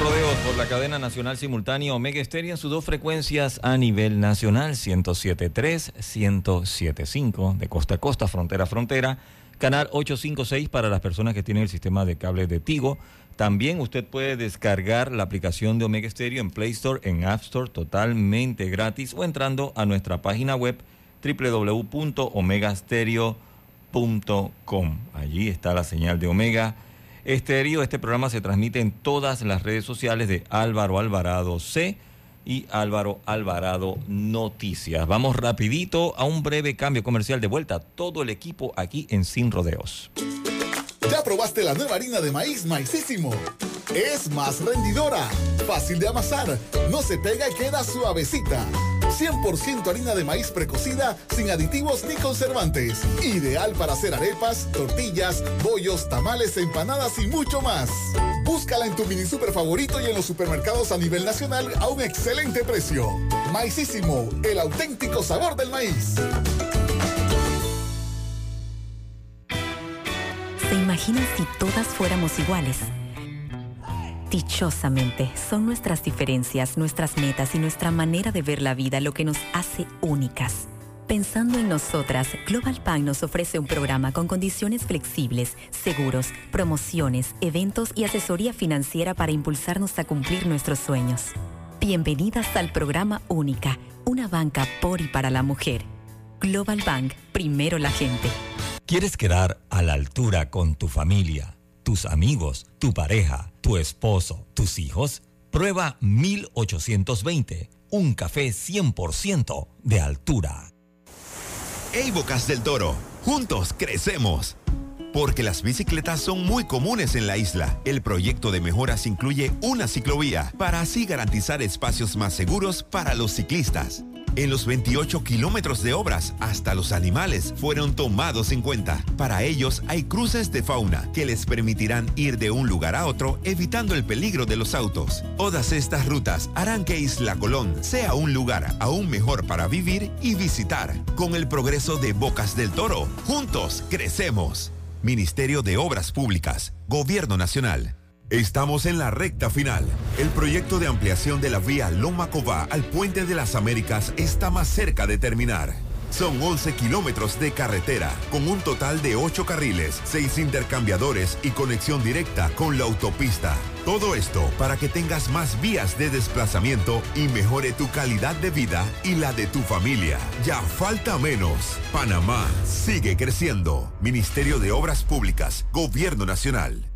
Rodeos por la cadena nacional simultánea Omega Estéreo en sus dos frecuencias a nivel nacional, 107.3, 107.5, de costa a costa, frontera a frontera. Canal 856 para las personas que tienen el sistema de cable de Tigo. También usted puede descargar la aplicación de Omega Stereo en Play Store, en App Store, totalmente gratis o entrando a nuestra página web www.omegastereo.com. Allí está la señal de Omega Estéreo. Este programa se transmite en todas las redes sociales de Álvaro Alvarado C y Álvaro Alvarado Noticias. Vamos rapidito a un breve cambio comercial de vuelta. Todo el equipo aquí en Sin Rodeos. ¿Ya probaste la nueva harina de maíz maicísimo? Es más rendidora, fácil de amasar, no se pega y queda suavecita. 100% harina de maíz precocida, sin aditivos ni conservantes. Ideal para hacer arepas, tortillas, bollos, tamales, empanadas y mucho más. Búscala en tu mini super favorito y en los supermercados a nivel nacional a un excelente precio. Maicísimo, el auténtico sabor del maíz. ¿Se imaginan si todas fuéramos iguales? Dichosamente, son nuestras diferencias, nuestras metas y nuestra manera de ver la vida lo que nos hace únicas. Pensando en nosotras, Global Bank nos ofrece un programa con condiciones flexibles, seguros, promociones, eventos y asesoría financiera para impulsarnos a cumplir nuestros sueños. Bienvenidas al programa Única, una banca por y para la mujer. Global Bank, primero la gente. ¿Quieres quedar a la altura con tu familia, tus amigos, tu pareja, tu esposo, tus hijos? Prueba 1820, un café 100% de altura. Hey Bocas del Toro, juntos crecemos. Porque las bicicletas son muy comunes en la isla. El proyecto de mejoras incluye una ciclovía para así garantizar espacios más seguros para los ciclistas. En los 28 kilómetros de obras, hasta los animales fueron tomados en cuenta. Para ellos hay cruces de fauna que les permitirán ir de un lugar a otro evitando el peligro de los autos. Todas estas rutas harán que Isla Colón sea un lugar aún mejor para vivir y visitar. Con el progreso de Bocas del Toro, juntos crecemos. Ministerio de Obras Públicas, Gobierno Nacional. Estamos en la recta final. El proyecto de ampliación de la vía Loma Cová al Puente de las Américas está más cerca de terminar. Son 11 kilómetros de carretera, con un total de 8 carriles, 6 intercambiadores y conexión directa con la autopista. Todo esto para que tengas más vías de desplazamiento y mejore tu calidad de vida y la de tu familia. Ya falta menos. Panamá sigue creciendo. Ministerio de Obras Públicas, Gobierno Nacional.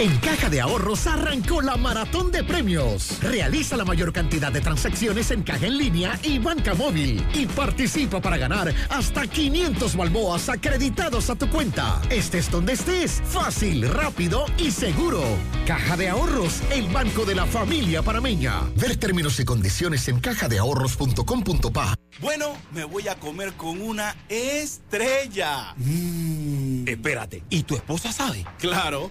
En Caja de Ahorros arrancó la maratón de premios. Realiza la mayor cantidad de transacciones en caja en línea y banca móvil y participa para ganar hasta 500 balboas acreditados a tu cuenta. Estés donde estés, fácil, rápido y seguro. Caja de Ahorros, el banco de la familia parameña. Ver términos y condiciones en cajadeahorros.com.pa. Bueno, me voy a comer con una estrella. Mm. Espérate, ¿y tu esposa sabe? Claro,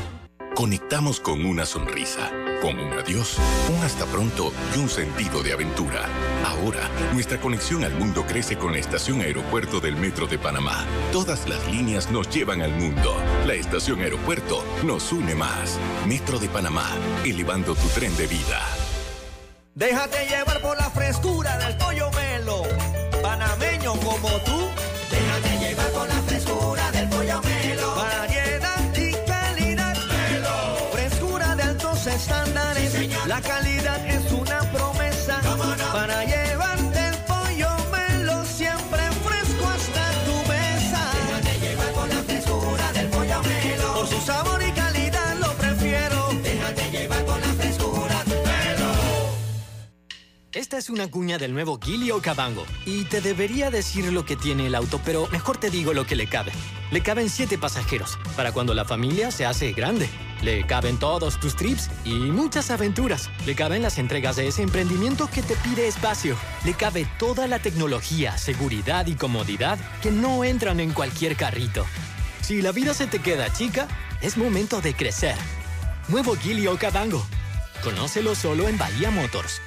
Conectamos con una sonrisa, con un adiós, un hasta pronto y un sentido de aventura. Ahora, nuestra conexión al mundo crece con la estación aeropuerto del Metro de Panamá. Todas las líneas nos llevan al mundo. La estación aeropuerto nos une más. Metro de Panamá, elevando tu tren de vida. Déjate llevar por la frescura del pollo melo. Panameño como tú. Déjate la calidad es una promesa. Para llevarte el pollo melo siempre fresco hasta tu mesa. Déjate llevar por la frescura del pollo melo. Por su sabor y calidad lo prefiero. Déjate llevar por la frescura melo. Esta es una cuña del nuevo Gilio Cabango. Y te debería decir lo que tiene el auto, pero mejor te digo lo que le cabe. Le caben siete pasajeros, para cuando la familia se hace grande. Le caben todos tus trips y muchas aventuras. Le caben las entregas de ese emprendimiento que te pide espacio. Le cabe toda la tecnología, seguridad y comodidad que no entran en cualquier carrito. Si la vida se te queda chica, es momento de crecer. Nuevo Gilio Cabango. Conócelo solo en Bahía Motors.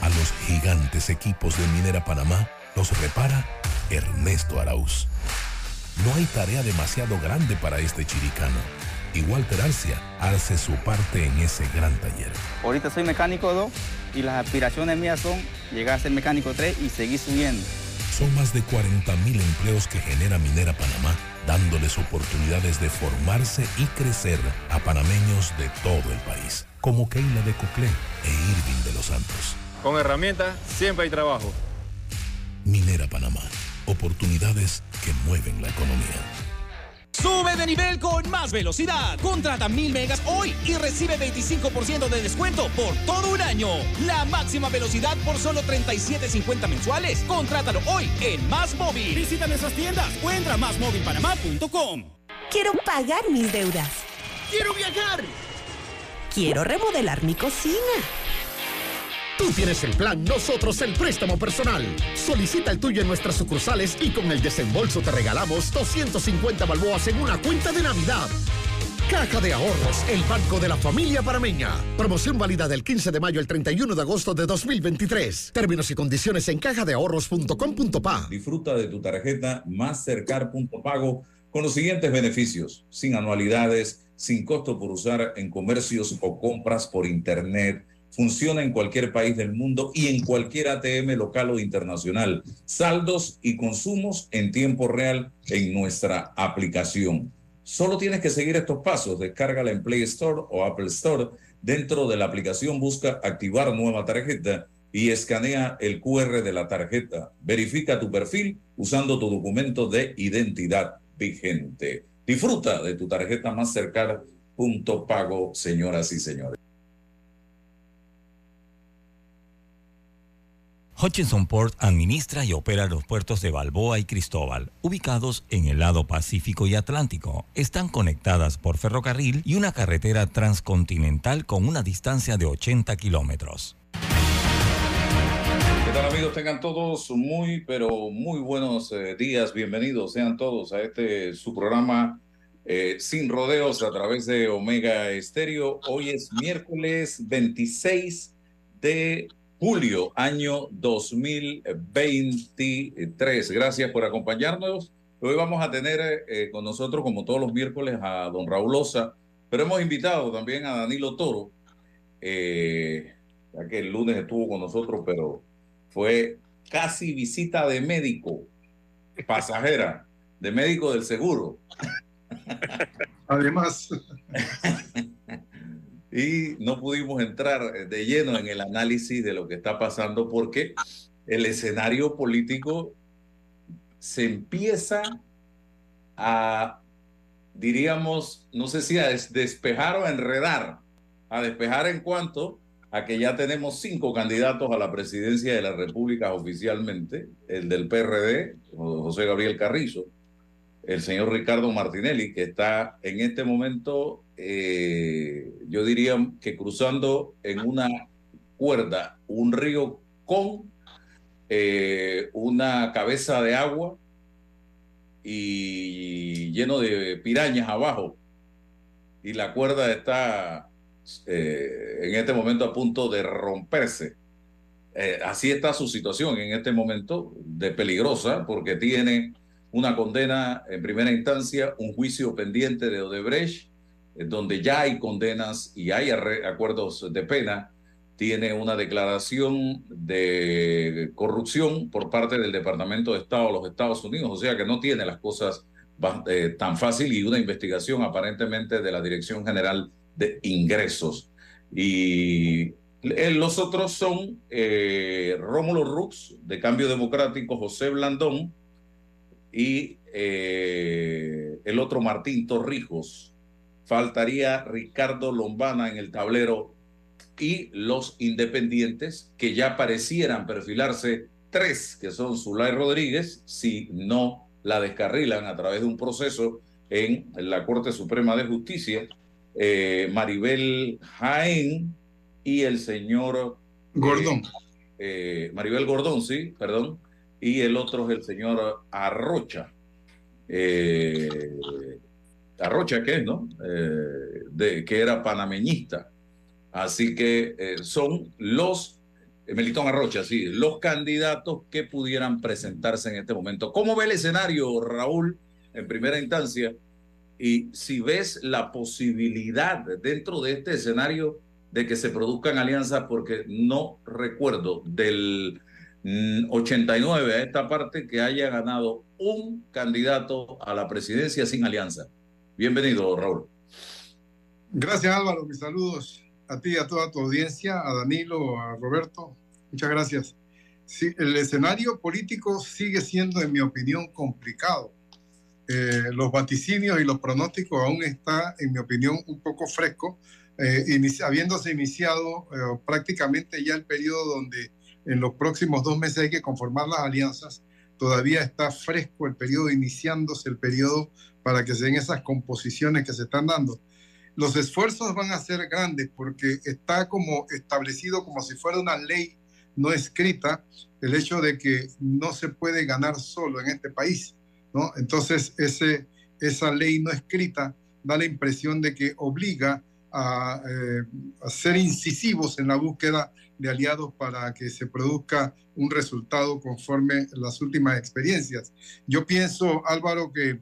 A los gigantes equipos de Minera Panamá los repara Ernesto Arauz. No hay tarea demasiado grande para este chiricano. Y Walter Arcia hace su parte en ese gran taller. Ahorita soy mecánico 2 y las aspiraciones mías son llegar a ser mecánico 3 y seguir subiendo. Son más de 40 mil empleos que genera Minera Panamá, dándoles oportunidades de formarse y crecer a panameños de todo el país, como Keila de Coclé e Irving de los Santos. Con herramientas siempre hay trabajo. Minera Panamá, oportunidades que mueven la economía. Sube de nivel con más velocidad. Contrata mil megas hoy y recibe 25% de descuento por todo un año. La máxima velocidad por solo 37.50 mensuales. Contrátalo hoy en Más Móvil. Visita nuestras tiendas o entra a másmóvilpanamá.com. Quiero pagar mis deudas. ¡Quiero viajar! Quiero remodelar mi cocina. Tú tienes el plan, nosotros el préstamo personal. Solicita el tuyo en nuestras sucursales y con el desembolso te regalamos 250 balboas en una cuenta de Navidad. Caja de Ahorros, el banco de la familia parameña. Promoción válida del 15 de mayo al 31 de agosto de 2023. Términos y condiciones en cajadeahorros.com.pa. Disfruta de tu tarjeta Mastercard.pago con los siguientes beneficios. Sin anualidades, sin costo por usar en comercios o compras por internet Funciona en cualquier país del mundo y en cualquier ATM local o internacional. Saldos y consumos en tiempo real en nuestra aplicación. Solo tienes que seguir estos pasos. Descárgala en Play Store o Apple Store. Dentro de la aplicación busca activar nueva tarjeta y escanea el QR de la tarjeta. Verifica tu perfil usando tu documento de identidad vigente. Disfruta de tu tarjeta Mastercard. Punto pago, señoras y señores. Hutchinson Port administra y opera los puertos de Balboa y Cristóbal, ubicados en el lado Pacífico y Atlántico. Están conectadas por ferrocarril y una carretera transcontinental con una distancia de 80 kilómetros. ¿Qué tal amigos? Tengan todos muy, pero muy buenos eh, días. Bienvenidos sean todos a este su programa eh, Sin Rodeos a través de Omega Estéreo. Hoy es miércoles 26 de julio, año 2023. Gracias por acompañarnos. Hoy vamos a tener eh, con nosotros, como todos los miércoles, a don Raúl Osa, pero hemos invitado también a Danilo Toro, eh, ya que el lunes estuvo con nosotros, pero fue casi visita de médico, pasajera, de médico del seguro. Además. y no pudimos entrar de lleno en el análisis de lo que está pasando porque el escenario político se empieza a, diríamos, no sé si a despejar o a enredar, a despejar en cuanto a que ya tenemos cinco candidatos a la presidencia de la República oficialmente, el del PRD, José Gabriel Carrizo, el señor Ricardo Martinelli, que está en este momento, eh, yo diría que cruzando en una cuerda un río con eh, una cabeza de agua y lleno de pirañas abajo. Y la cuerda está eh, en este momento a punto de romperse. Así está su situación en este momento de peligrosa porque tiene una condena en primera instancia, un juicio pendiente de Odebrecht, eh, donde ya hay condenas y hay acuerdos de pena, tiene una declaración de corrupción por parte del Departamento de Estado de los Estados Unidos, o sea que no tiene las cosas eh, tan fácil y una investigación aparentemente de la Dirección General de Ingresos. Y eh, los otros son Rómulo Rux, de Cambio Democrático, José Blandón, y eh, el otro Martín Torrijos. Faltaría Ricardo Lombana en el tablero y los independientes que ya parecieran perfilarse tres, que son Zulay Rodríguez, si no la descarrilan a través de un proceso en la Corte Suprema de Justicia, eh, Maribel Jaén y el señor Gordón. Eh, Maribel Gordón, sí, perdón, y el otro es el señor Arrocha. Eh, Arrocha, ¿qué es, no? Eh, de, que era panameñista. Así que eh, son los, Melitón Arrocha, sí, los candidatos que pudieran presentarse en este momento. ¿Cómo ve el escenario, Raúl, en primera instancia? Y si ves la posibilidad dentro de este escenario de que se produzcan alianzas, porque no recuerdo del 89 a esta parte que haya ganado un candidato a la presidencia sin alianza. Bienvenido, Raúl. Gracias, Álvaro. Mis saludos a ti a toda tu audiencia, a Danilo, a Roberto. Muchas gracias. Sí, el escenario político sigue siendo, en mi opinión, complicado. Eh, los vaticinios y los pronósticos aún está, en mi opinión, un poco fresco, eh, habiéndose iniciado eh, prácticamente ya el periodo donde en los próximos dos meses hay que conformar las alianzas. Todavía está fresco el periodo, iniciándose el periodo para que se den esas composiciones que se están dando. Los esfuerzos van a ser grandes porque está como establecido como si fuera una ley no escrita el hecho de que no se puede ganar solo en este país, ¿no? Entonces ese, esa ley no escrita da la impresión de que obliga a, eh, a ser incisivos en la búsqueda de aliados para que se produzca un resultado conforme las últimas experiencias. Yo pienso, Álvaro, que,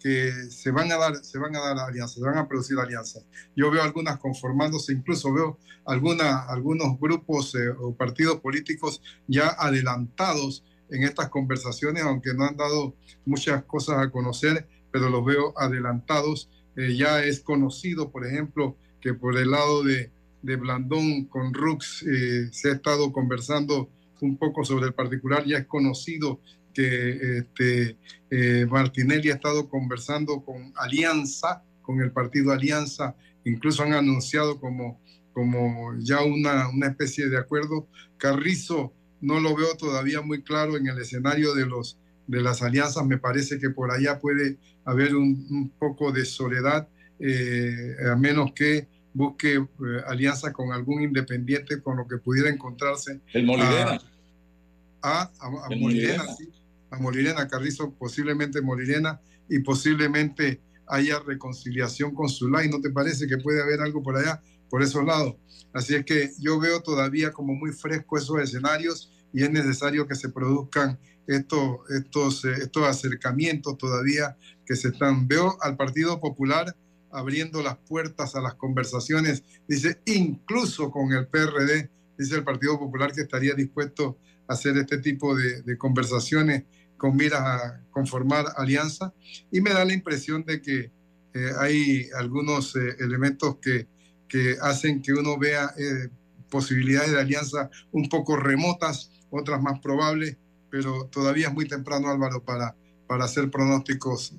que se, van a dar, se van a dar alianzas, se van a producir alianzas. Yo veo algunas conformándose, incluso veo alguna, algunos grupos eh, o partidos políticos ya adelantados en estas conversaciones, aunque no han dado muchas cosas a conocer, pero los veo adelantados. Eh, ya es conocido, por ejemplo, que por el lado de, de Blandón con Rux eh, se ha estado conversando un poco sobre el particular, ya es conocido que este, eh, Martinelli ha estado conversando con Alianza, con el partido Alianza, incluso han anunciado como, como ya una, una especie de acuerdo. Carrizo no lo veo todavía muy claro en el escenario de, los, de las alianzas, me parece que por allá puede haber un, poco de soledad, eh, a menos que busque eh, alianza con algún independiente con lo que pudiera encontrarse. El Molirena. A, a, Molirena, sí. A Molirena, Carrizo, posiblemente Molirena, y posiblemente haya reconciliación con Zulay. ¿No te parece que puede haber algo por allá, por esos lados? Así es que yo veo todavía como muy fresco esos escenarios y es necesario que se produzcan estos, estos, eh, estos acercamientos todavía que se están. Veo al Partido Popular abriendo las puertas a las conversaciones, dice, incluso con el PRD, dice el Partido Popular que estaría dispuesto a hacer este tipo de, conversaciones con miras a conformar alianza. Y me da la impresión de que eh, hay algunos eh, elementos que, que, hacen que uno vea eh, posibilidades de alianza un poco remotas, otras más probables, pero todavía es muy temprano, Álvaro, para, para hacer pronósticos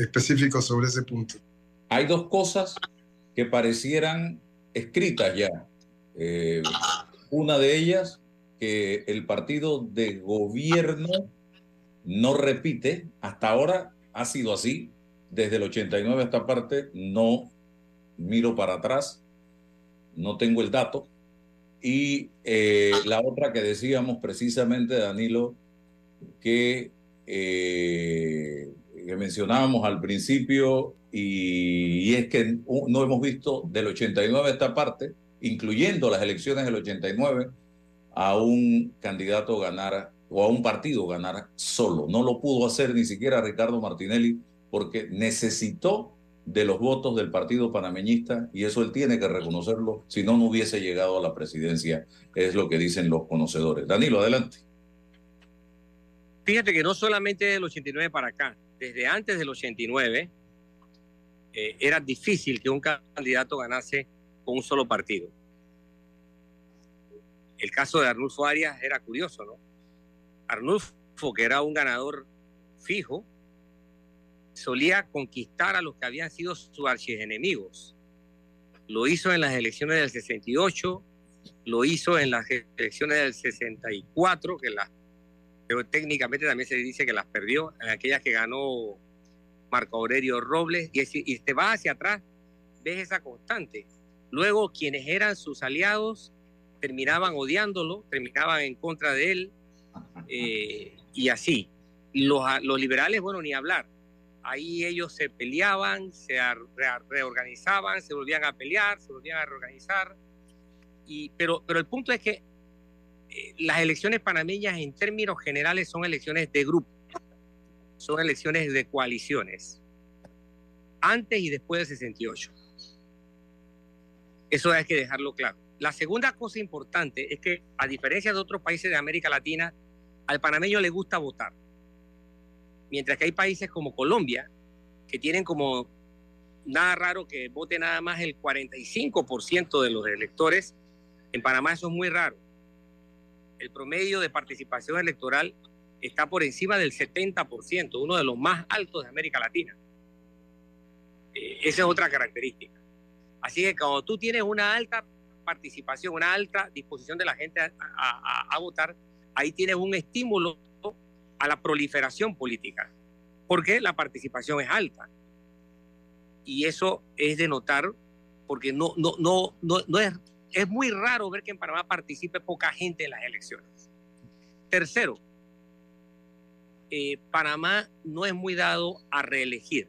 específicos sobre ese punto hay dos cosas que parecieran escritas ya. Eh, una de ellas, que el partido de gobierno no repite, hasta ahora ha sido así, desde el 89 a esta parte, no miro para atrás, no tengo el dato. Y eh, la otra que decíamos precisamente, Danilo, que eh, que mencionábamos al principio y, es que no hemos visto del 89 a esta parte, incluyendo las elecciones del 89, a un candidato ganar o a un partido ganar solo. No lo pudo hacer ni siquiera Ricardo Martinelli porque necesitó de los votos del partido panameñista y eso él tiene que reconocerlo, si no, no hubiese llegado a la presidencia, es lo que dicen los conocedores. Danilo, adelante. Fíjate que no solamente del 89 para acá, desde antes del 89 eh, era difícil que un candidato ganase con un solo partido. El caso de Arnulfo Arias era curioso, ¿no? Arnulfo, que era un ganador fijo, solía conquistar a los que habían sido sus archienemigos. Lo hizo en las elecciones del 68, lo hizo en las elecciones del 64, que las, pero técnicamente también se dice que las perdió, en aquellas que ganó Marco Aurelio Robles, y, te vas hacia atrás, ves esa constante. Luego, quienes eran sus aliados terminaban odiándolo, terminaban en contra de él, eh, y así. Los, los liberales, bueno, ni hablar ahí ellos se peleaban, se reorganizaban, se volvían a pelear, se volvían a reorganizar. Y, pero, pero el punto es que eh, las elecciones panameñas en términos generales son elecciones de grupo, son elecciones de coaliciones, antes y después del 68. Eso hay que dejarlo claro. La segunda cosa importante es que, a diferencia de otros países de América Latina, al panameño le gusta votar mientras que hay países como Colombia, que tienen como nada raro que vote nada más el 45% de los electores, en Panamá eso es muy raro. El promedio de participación electoral está por encima del 70%, uno de los más altos de América Latina. Eh, esa es otra característica. Así que cuando tú tienes una alta participación, una alta disposición de la gente a votar, ahí tienes un estímulo a la proliferación política, porque la participación es alta. Y eso es de notar, porque no, no, no, no, no es, es muy raro ver que en Panamá participe poca gente en las elecciones. Tercero, eh, Panamá no es muy dado a reelegir,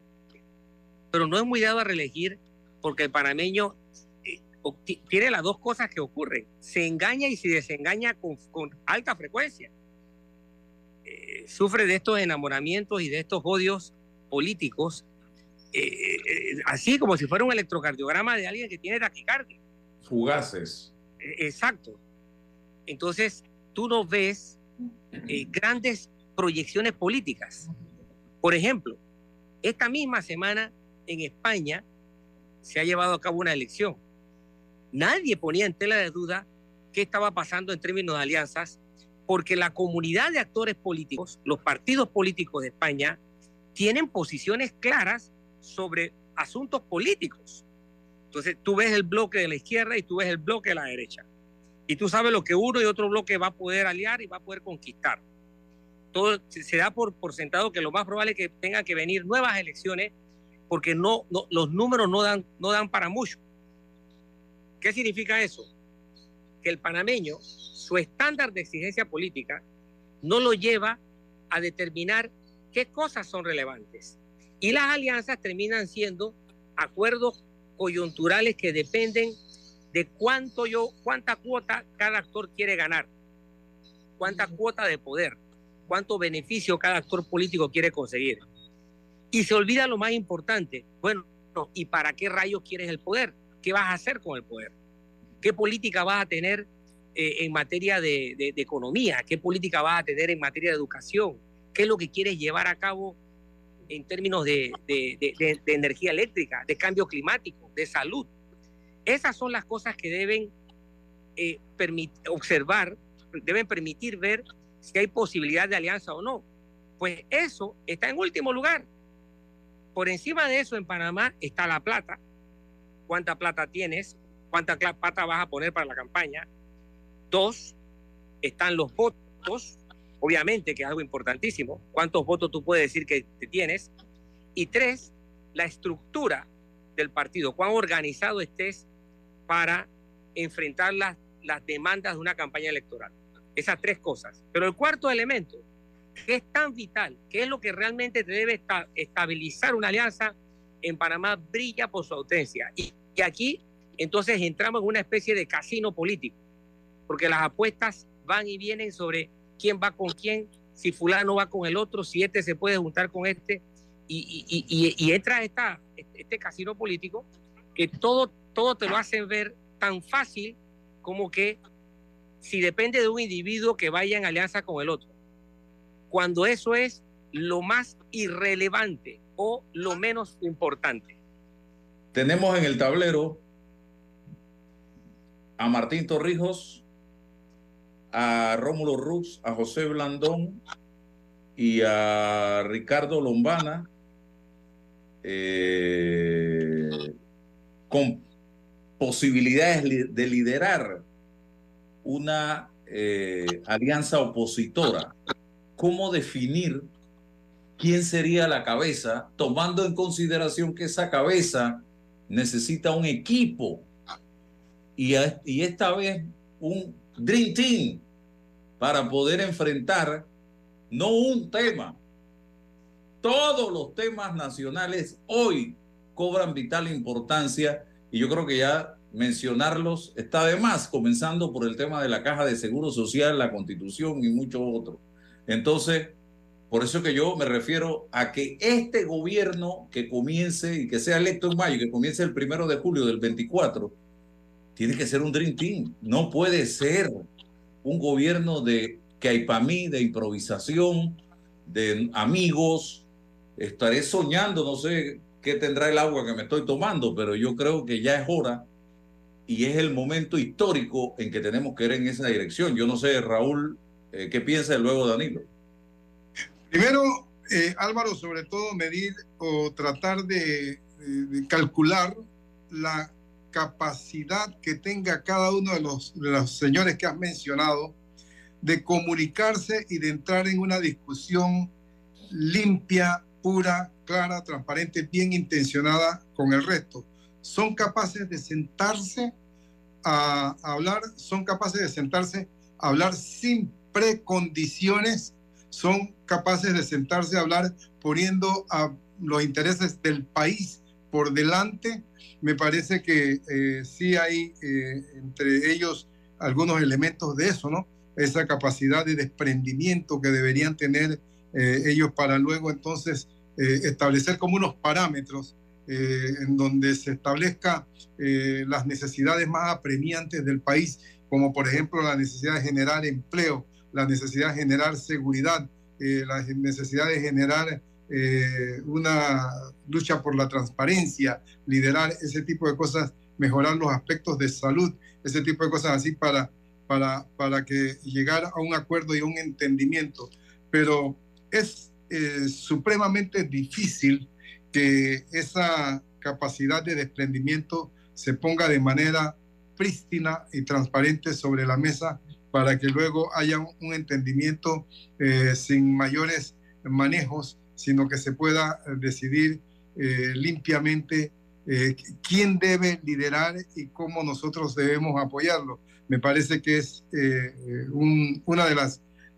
pero no es muy dado a reelegir porque el panameño eh, tiene las dos cosas que ocurren, se engaña y se desengaña con, con alta frecuencia sufre de estos enamoramientos y de estos odios políticos, eh, eh, así como si fuera un electrocardiograma de alguien que tiene taquicardia. Fugaces. Exacto. Entonces, tú no ves eh, grandes proyecciones políticas. Por ejemplo, esta misma semana en España se ha llevado a cabo una elección. Nadie ponía en tela de duda qué estaba pasando en términos de alianzas porque la comunidad de actores políticos, los partidos políticos de España, tienen posiciones claras sobre asuntos políticos. Entonces tú ves el bloque de la izquierda y tú ves el bloque de la derecha. Y tú sabes lo que uno y otro bloque va a poder aliar y va a poder conquistar. Todo se da por, por sentado que lo más probable es que tengan que venir nuevas elecciones porque no, no, los números no dan, no dan para mucho. ¿Qué significa eso? Que el panameño su estándar de exigencia política no lo lleva a determinar qué cosas son relevantes. Y las alianzas terminan siendo acuerdos coyunturales que dependen de cuánto yo, cuánta cuota cada actor quiere ganar, cuánta cuota de poder, cuánto beneficio cada actor político quiere conseguir. Y se olvida lo más importante, bueno, ¿y para qué rayos quieres el poder? ¿Qué vas a hacer con el poder? ¿Qué política vas a tener eh, en materia de, economía, qué política vas a tener en materia de educación, qué es lo que quieres llevar a cabo en términos de, energía eléctrica, de cambio climático, de salud. Esas son las cosas que deben eh, observar, deben permitir ver si hay posibilidad de alianza o no. Pues eso está en último lugar. Por encima de eso, en Panamá está la plata. ¿Cuánta plata tienes? ¿Cuánta plata vas a poner para la campaña? Dos, están los votos, obviamente que es algo importantísimo. ¿Cuántos votos tú puedes decir que tienes? Y tres, la estructura del partido, cuán organizado estés para enfrentar las, las demandas de una campaña electoral. Esas tres cosas. Pero el cuarto elemento que es tan vital, que es lo que realmente debe estabilizar una alianza en Panamá, brilla por su ausencia. Y, y aquí entonces entramos en una especie de casino político, porque las apuestas van y vienen sobre quién va con quién, si fulano va con el otro, si este se puede juntar con este, y, entra esta, este casino político que todo, todo te lo hacen ver tan fácil como que si depende de un individuo que vaya en alianza con el otro, cuando eso es lo más irrelevante o lo menos importante. Tenemos en el tablero a Martín Torrijos, a Rómulo Rux, a José Blandón y a Ricardo Lombana eh, con posibilidades de liderar una eh, alianza opositora. ¿Cómo definir quién sería la cabeza, tomando en consideración que esa cabeza necesita un equipo y, y esta vez un Dream Team para poder enfrentar no un tema, todos los temas nacionales hoy cobran vital importancia y yo creo que ya mencionarlos está de más, comenzando por el tema de la caja de seguro social, la constitución y muchos otros. Entonces, por eso que yo me refiero a que este gobierno que comience y que sea electo en mayo, que comience el primero de julio del 24, tiene que ser un Dream Team. No puede ser un gobierno de que hay para mí, de improvisación, de amigos. Estaré soñando, no sé qué tendrá el agua que me estoy tomando, pero yo creo que ya es hora y es el momento histórico en que tenemos que ir en esa dirección. Yo no sé, Raúl, eh, ¿qué piensa luego Danilo? Primero, eh, Álvaro, sobre todo medir o tratar de calcular la capacidad que tenga cada uno de los, de los señores que has mencionado de comunicarse y de entrar en una discusión limpia, pura, clara, transparente, bien intencionada con el resto. Son capaces de sentarse a, hablar, son capaces de sentarse a hablar sin precondiciones, son capaces de sentarse a hablar poniendo a los intereses del país por delante, me parece que eh, sí hay eh, entre ellos algunos elementos de eso, ¿no? Esa capacidad de desprendimiento que deberían tener eh, ellos para luego entonces establecer como unos parámetros en donde se establezca las necesidades más apremiantes del país, como por ejemplo la necesidad de generar empleo, la necesidad de generar seguridad, la necesidad de generar eh, una lucha por la transparencia, liderar ese tipo de cosas, mejorar los aspectos de salud, ese tipo de cosas así para, para, para que llegar a un acuerdo y un entendimiento. Pero es eh, supremamente difícil que esa capacidad de desprendimiento se ponga de manera prístina y transparente sobre la mesa para que luego haya un, entendimiento eh, sin mayores manejos sino que se pueda eh, decidir eh, limpiamente quién debe liderar y cómo nosotros debemos apoyarlo. Me parece que es un, una de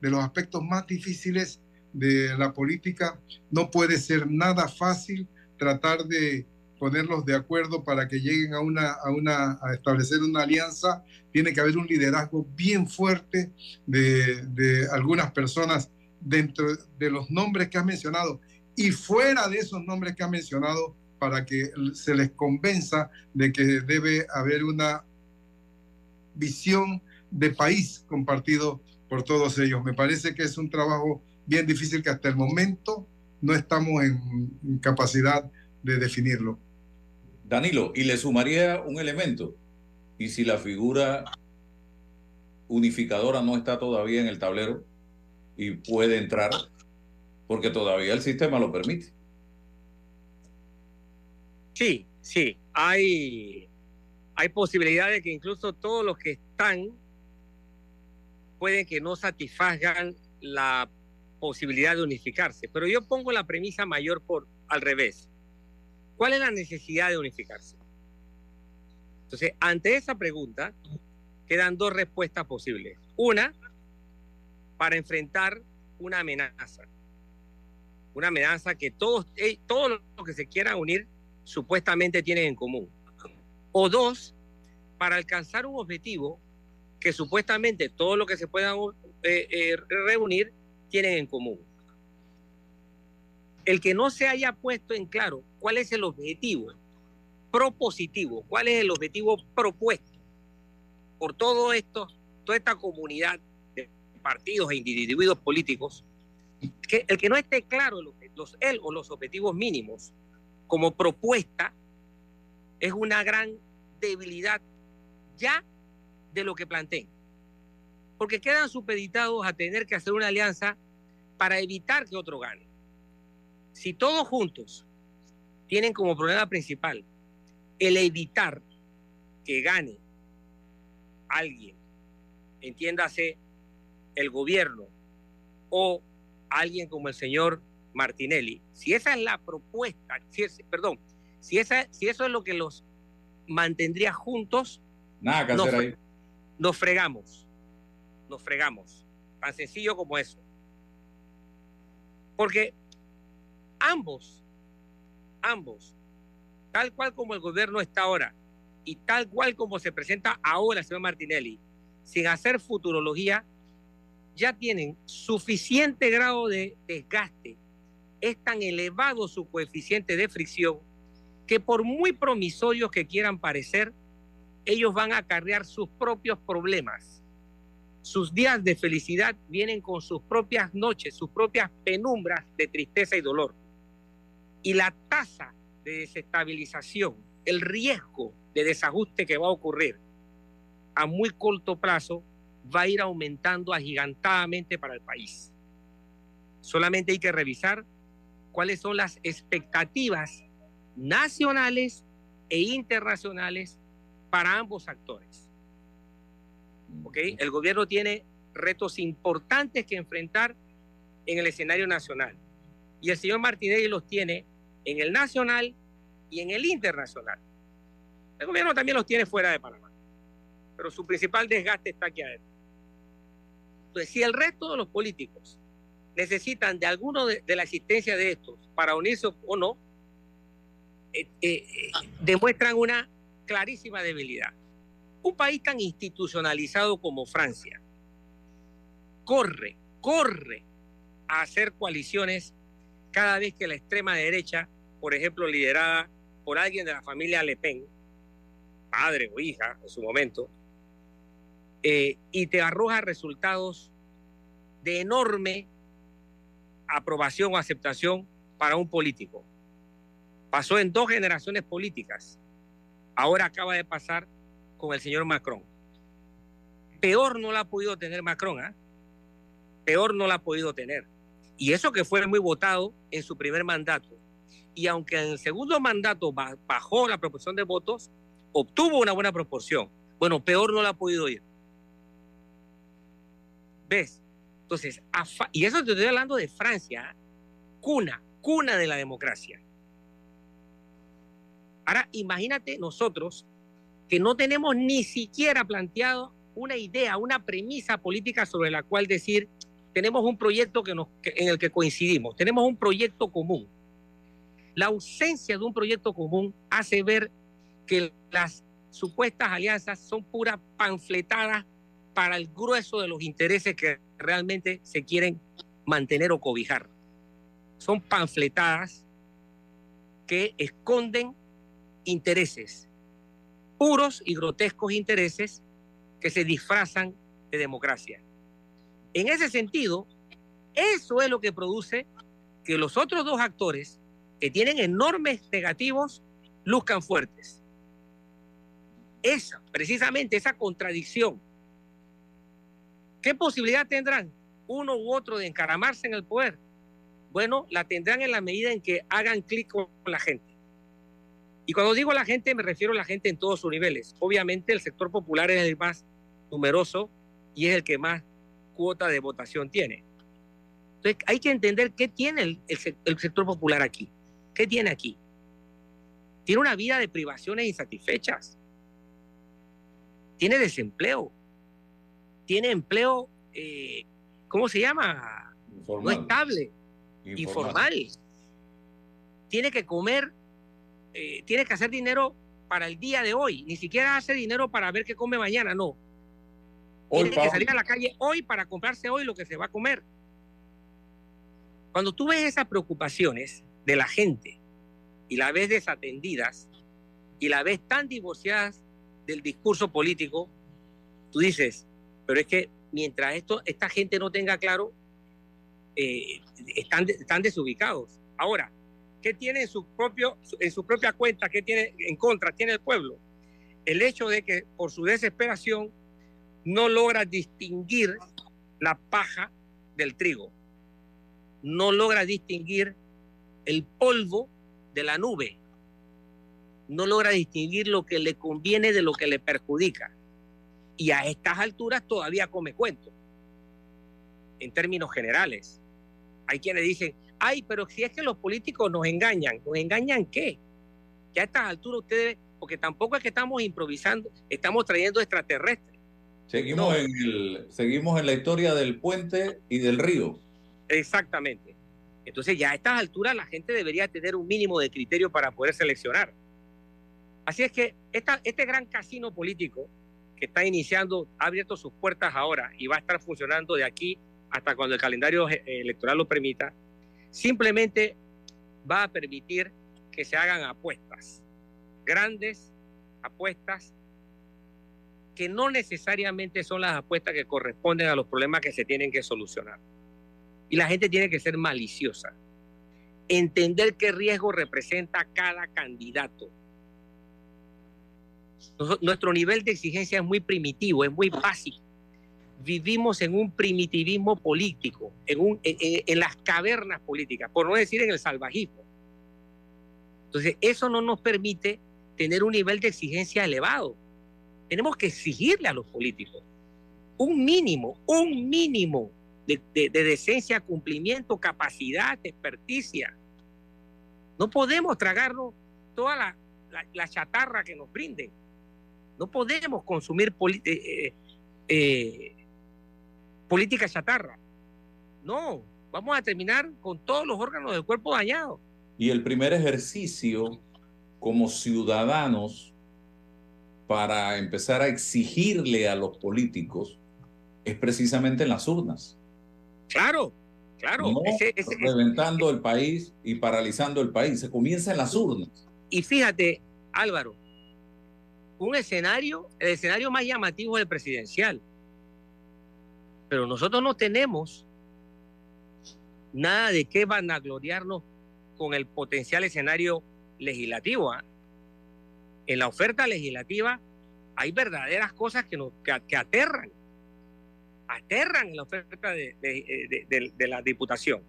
de los aspectos más difíciles de la política. No puede ser nada fácil tratar de ponerlos de acuerdo para que lleguen a una, a una a establecer una alianza. Tiene que haber un liderazgo bien fuerte de, de algunas personas dentro de los nombres que has mencionado y fuera de esos nombres que has mencionado para que se les convenza de que debe haber una visión de país compartido por todos ellos. Me parece que es un trabajo bien difícil que hasta el momento no estamos en, capacidad de definirlo. Danilo, y le sumaría un elemento, y si la figura unificadora no está todavía en el tablero, y puede entrar porque todavía el sistema lo permite. Sí, sí, hay, hay posibilidades que incluso todos los que están pueden que no satisfagan la posibilidad de unificarse, pero yo pongo la premisa mayor por al revés. ¿Cuál es la necesidad de unificarse? Entonces, ante esa pregunta, quedan dos respuestas posibles. Una, para enfrentar una amenaza. Una amenaza que todos, eh, todos los que se quieran unir supuestamente tienen en común. O dos, para alcanzar un objetivo que supuestamente todos los que se puedan eh, eh, reunir tienen en común. El que no se haya puesto en claro cuál es el objetivo propositivo, cuál es el objetivo propuesto por todo esto, toda esta comunidad de partidos e individuos políticos, que el que no esté claro los, él o los objetivos mínimos como propuesta es una gran debilidad ya de lo que planteen. Porque quedan supeditados a tener que hacer una alianza para evitar que otro gane. Si todos juntos tienen como problema principal el evitar que gane alguien, entiéndase el gobierno o alguien como el señor Martinelli, si esa es la propuesta, si perdón, si, esa, si eso es lo que los mantendría juntos, Nada que nos, hacer ahí. nos fregamos, nos fregamos, tan sencillo como eso. Porque ambos, ambos, tal cual como el gobierno está ahora y tal cual como se presenta ahora el señor Martinelli, sin hacer futurología, ya tienen suficiente grado de desgaste, es tan elevado su coeficiente de fricción que por muy promisorios que quieran parecer, ellos van a acarrear sus propios problemas. Sus días de felicidad vienen con sus propias noches, sus propias penumbras de tristeza y dolor. Y la tasa de desestabilización, el riesgo de desajuste que va a ocurrir a muy corto plazo va a ir aumentando agigantadamente para el país. Solamente hay que revisar cuáles son las expectativas nacionales e internacionales para ambos actores. El gobierno tiene retos importantes que enfrentar en el escenario nacional. Y el señor Martinelli los tiene en el nacional y en el internacional. El gobierno también los tiene fuera de Panamá, pero su principal desgaste está aquí adentro. Entonces, si el resto de los políticos necesitan de alguno de, de la existencia de estos para unirse o no, eh, eh, demuestran una clarísima debilidad. Un país tan institucionalizado como Francia corre, corre a hacer coaliciones cada vez que la extrema derecha, por ejemplo, liderada por alguien de la familia Le Pen, padre o hija en su momento, eh, y te arroja resultados de enorme aprobación o aceptación para un político. Pasó en dos generaciones políticas. Ahora acaba de pasar con el señor Macron. Peor no la ha podido tener Macron, ¿ah? Peor no la ha podido tener. Y eso que fue muy votado en su primer mandato. Y aunque en el segundo mandato bajó la proporción de votos, obtuvo una buena proporción. Bueno, peor no la ha podido ir. ¿Ves? Entonces, y eso te estoy hablando de Francia, cuna, cuna de la democracia. Ahora, imagínate nosotros que no tenemos ni siquiera planteado una idea, una premisa política sobre la cual decir, tenemos un proyecto que en el que coincidimos, tenemos un proyecto común. La ausencia de un proyecto común hace ver que las supuestas alianzas son puras panfletadas para el grueso de los intereses que realmente se quieren mantener o cobijar. Son panfletadas que esconden intereses, puros y grotescos intereses que se disfrazan de democracia. En ese sentido, eso es lo que produce que los otros dos actores, que tienen enormes negativos, luzcan fuertes. Esa, precisamente esa contradicción. ¿Qué posibilidad tendrán uno u otro de encaramarse en el poder? Bueno, la tendrán en la medida en que hagan clic con la gente. Y cuando digo la gente, me refiero a la gente en todos sus niveles. Obviamente el sector popular es el más numeroso y es el que más cuota de votación tiene. Entonces hay que entender qué tiene el, el, el sector popular aquí. ¿Qué tiene aquí? Tiene una vida de privaciones insatisfechas. Tiene desempleo. Tiene empleo, eh, ¿cómo se llama? no estable, informal. Tiene que comer, eh, tiene que hacer dinero para el día de hoy, ni siquiera hace dinero para ver qué come mañana, no. tiene que salir a la calle hoy para comprarse hoy lo que se va a comer. Cuando tú ves esas preocupaciones de la gente y la ves desatendidas y la ves tan divorciadas del discurso político, tú dices, pero es que mientras esto, esta gente no tenga claro, eh, están, están desubicados. Ahora, ¿qué tiene en su, propio, en propia cuenta, qué tiene en contra, tiene el pueblo? El hecho de que por su desesperación no logra distinguir la paja del trigo, no logra distinguir el polvo de la nube, no logra distinguir lo que le conviene de lo que le perjudica. Y a estas alturas todavía come cuento, en términos generales. Hay quienes dicen, ay, pero si es que los políticos nos engañan, ¿nos engañan qué? Que a estas alturas ustedes, porque tampoco es que estamos improvisando, estamos trayendo extraterrestres. Seguimos, en, el, seguimos en la historia del puente y del río. Exactamente. Entonces ya a estas alturas la gente debería tener un mínimo de criterio para poder seleccionar. Así es que esta, este gran casino político que está iniciando, ha abierto sus puertas ahora y va a estar funcionando de aquí hasta cuando el calendario eh, electoral lo permita, simplemente va a permitir que se hagan apuestas, grandes apuestas que no necesariamente son las apuestas que corresponden a los problemas que se tienen que solucionar. Y la gente tiene que ser maliciosa, entender qué riesgo representa cada candidato nuestro nivel de exigencia es muy primitivo, es muy básico. Vivimos en un primitivismo político, en, un, en, las cavernas políticas, por no decir en el salvajismo. Entonces, eso no nos permite tener un nivel de exigencia elevado. Tenemos que exigirle a los políticos un mínimo, un mínimo de, decencia, cumplimiento, capacidad, experticia. No podemos tragarnos toda la, la chatarra que nos brinden. No podemos consumir eh, eh, eh, política chatarra. No, vamos a terminar con todos los órganos del cuerpo dañados. Y el primer ejercicio como ciudadanos para empezar a exigirle a los políticos es precisamente en las urnas. Claro, claro. reventando el país y paralizando el país. Se comienza en las urnas. Y fíjate, Álvaro, un escenario, el escenario más llamativo es el presidencial. Pero nosotros no tenemos nada de qué vanagloriarnos con el potencial escenario legislativo. ¿ah? En la oferta legislativa hay verdaderas cosas que, nos, que, aterran, aterran en la oferta de, de, la diputación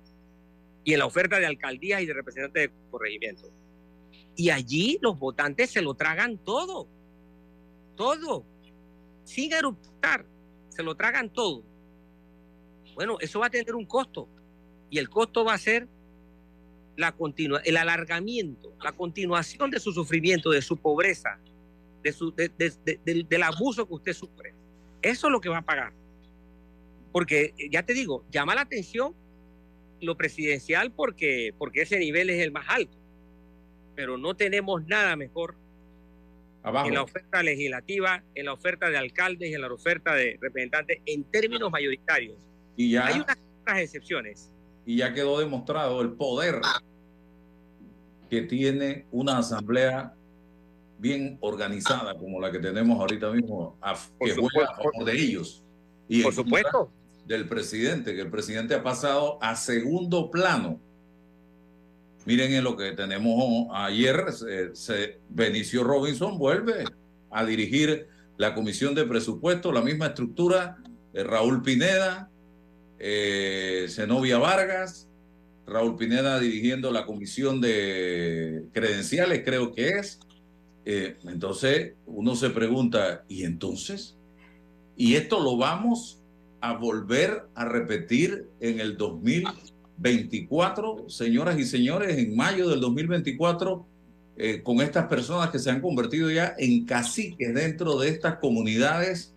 y en la oferta de alcaldías y de representantes de corregimiento. Y allí los votantes se lo tragan todo todo, sin eruptar, se lo tragan todo. Bueno, eso va a tener un costo y el costo va a ser la continua, el alargamiento, la continuación de su sufrimiento, de su pobreza, de su, del abuso que usted sufre. Eso es lo que va a pagar. Porque ya te digo, llama la atención lo presidencial porque, porque ese nivel es el más alto. Pero no tenemos nada mejor en la oferta legislativa, en la oferta de alcaldes y en la oferta de representantes en términos mayoritarios. Y ya, Hay unas, excepciones. Y ya quedó demostrado el poder que tiene una asamblea bien organizada como la que tenemos ahorita mismo, que juega a favor de ellos. Y por supuesto. Del presidente, que el presidente ha pasado a segundo plano Miren en lo que tenemos ayer, se, Benicio Robinson vuelve a dirigir la comisión de presupuesto, la misma estructura, de Raúl Pineda, eh, Vargas, Raúl Pineda dirigiendo la comisión de credenciales, creo que es. Eh, entonces uno se pregunta, ¿y entonces? ¿Y esto lo vamos a volver a repetir en el 2000? 24, señoras y señores, en mayo del 2024, eh, con estas personas que se han convertido ya en caciques dentro de estas comunidades,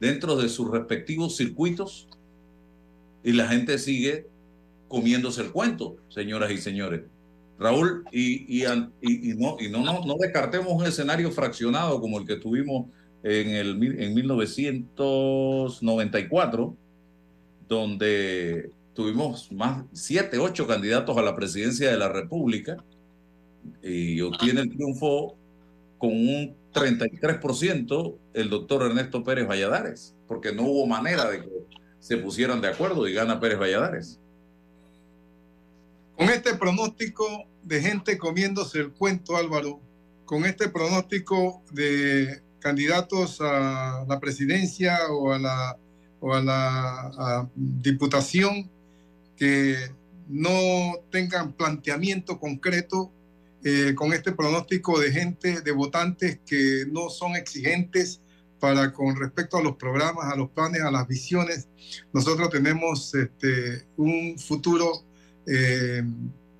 dentro de sus respectivos circuitos, y la gente sigue comiéndose el cuento, señoras y señores. Raúl, y, y, no, y no, no, no, descartemos un escenario fraccionado como el que tuvimos en, el, en 1994, donde tuvimos más siete, ocho candidatos a la presidencia de la República y obtiene el triunfo con un 33% el doctor Ernesto Pérez Valladares, porque no hubo manera de que se pusieran de acuerdo y gana Pérez Valladares. Con este pronóstico de gente comiéndose el cuento, Álvaro, con este pronóstico de candidatos a la presidencia o a la, o a la diputación que no tengan planteamiento concreto eh, con este pronóstico de gente, de votantes que no son exigentes para con respecto a los programas, a los planes, a las visiones. Nosotros tenemos este, un futuro eh,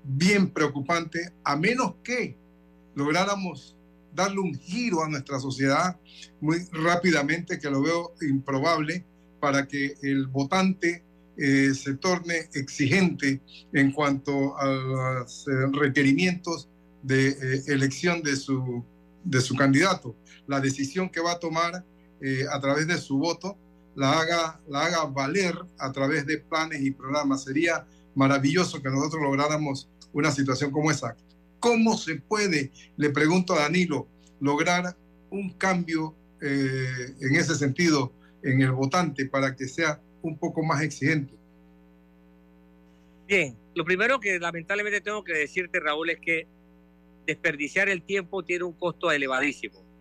bien preocupante, a menos que lográramos darle un giro a nuestra sociedad muy rápidamente, que lo veo improbable, para que el votante eh, se torne exigente en cuanto a los requerimientos de eh, elección de su, de su candidato. La decisión que va a tomar eh, a través de su voto la haga, la haga valer a través de planes y programas. Sería maravilloso que nosotros lográramos una situación como esa. ¿Cómo se puede, le pregunto a Danilo, lograr un cambio eh, en ese sentido en el votante para que sea un poco más exigente? Bien, lo primero que lamentablemente tengo que decirte, Raúl, es que desperdiciar el tiempo tiene un costo elevadísimo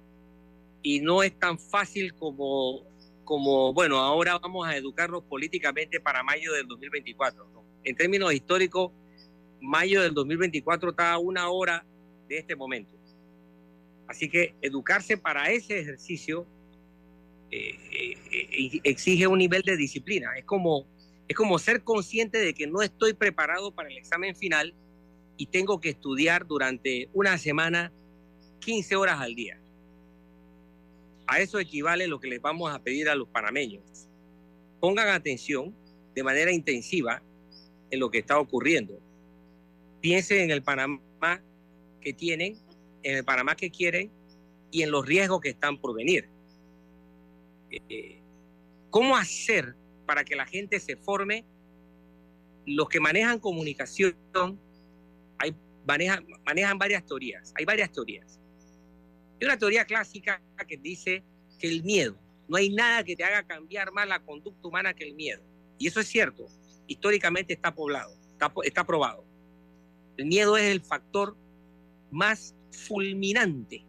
y no es tan fácil como, como bueno, ahora vamos a educarnos políticamente para mayo del 2024. En términos históricos, mayo del 2024 está a una hora de este momento. Así que educarse para ese ejercicio eh, eh, eh, exige un nivel de disciplina. Es como, es como ser consciente de que no estoy preparado para el examen final y tengo que estudiar durante una semana 15 horas al día. A eso equivale lo que les vamos a pedir a los panameños. Pongan atención de manera intensiva en lo que está ocurriendo. Piensen en el Panamá que tienen, en el Panamá que quieren y en los riesgos que están por venir. Eh, ¿Cómo hacer para que la gente se forme? Los que manejan comunicación manejan, manejan varias teorías, hay varias teorías. Hay una teoría clásica que dice que el miedo, no hay nada que te haga cambiar más la conducta humana que el miedo. Y eso es cierto, históricamente está poblado, está, probado. El miedo es el factor más fulminante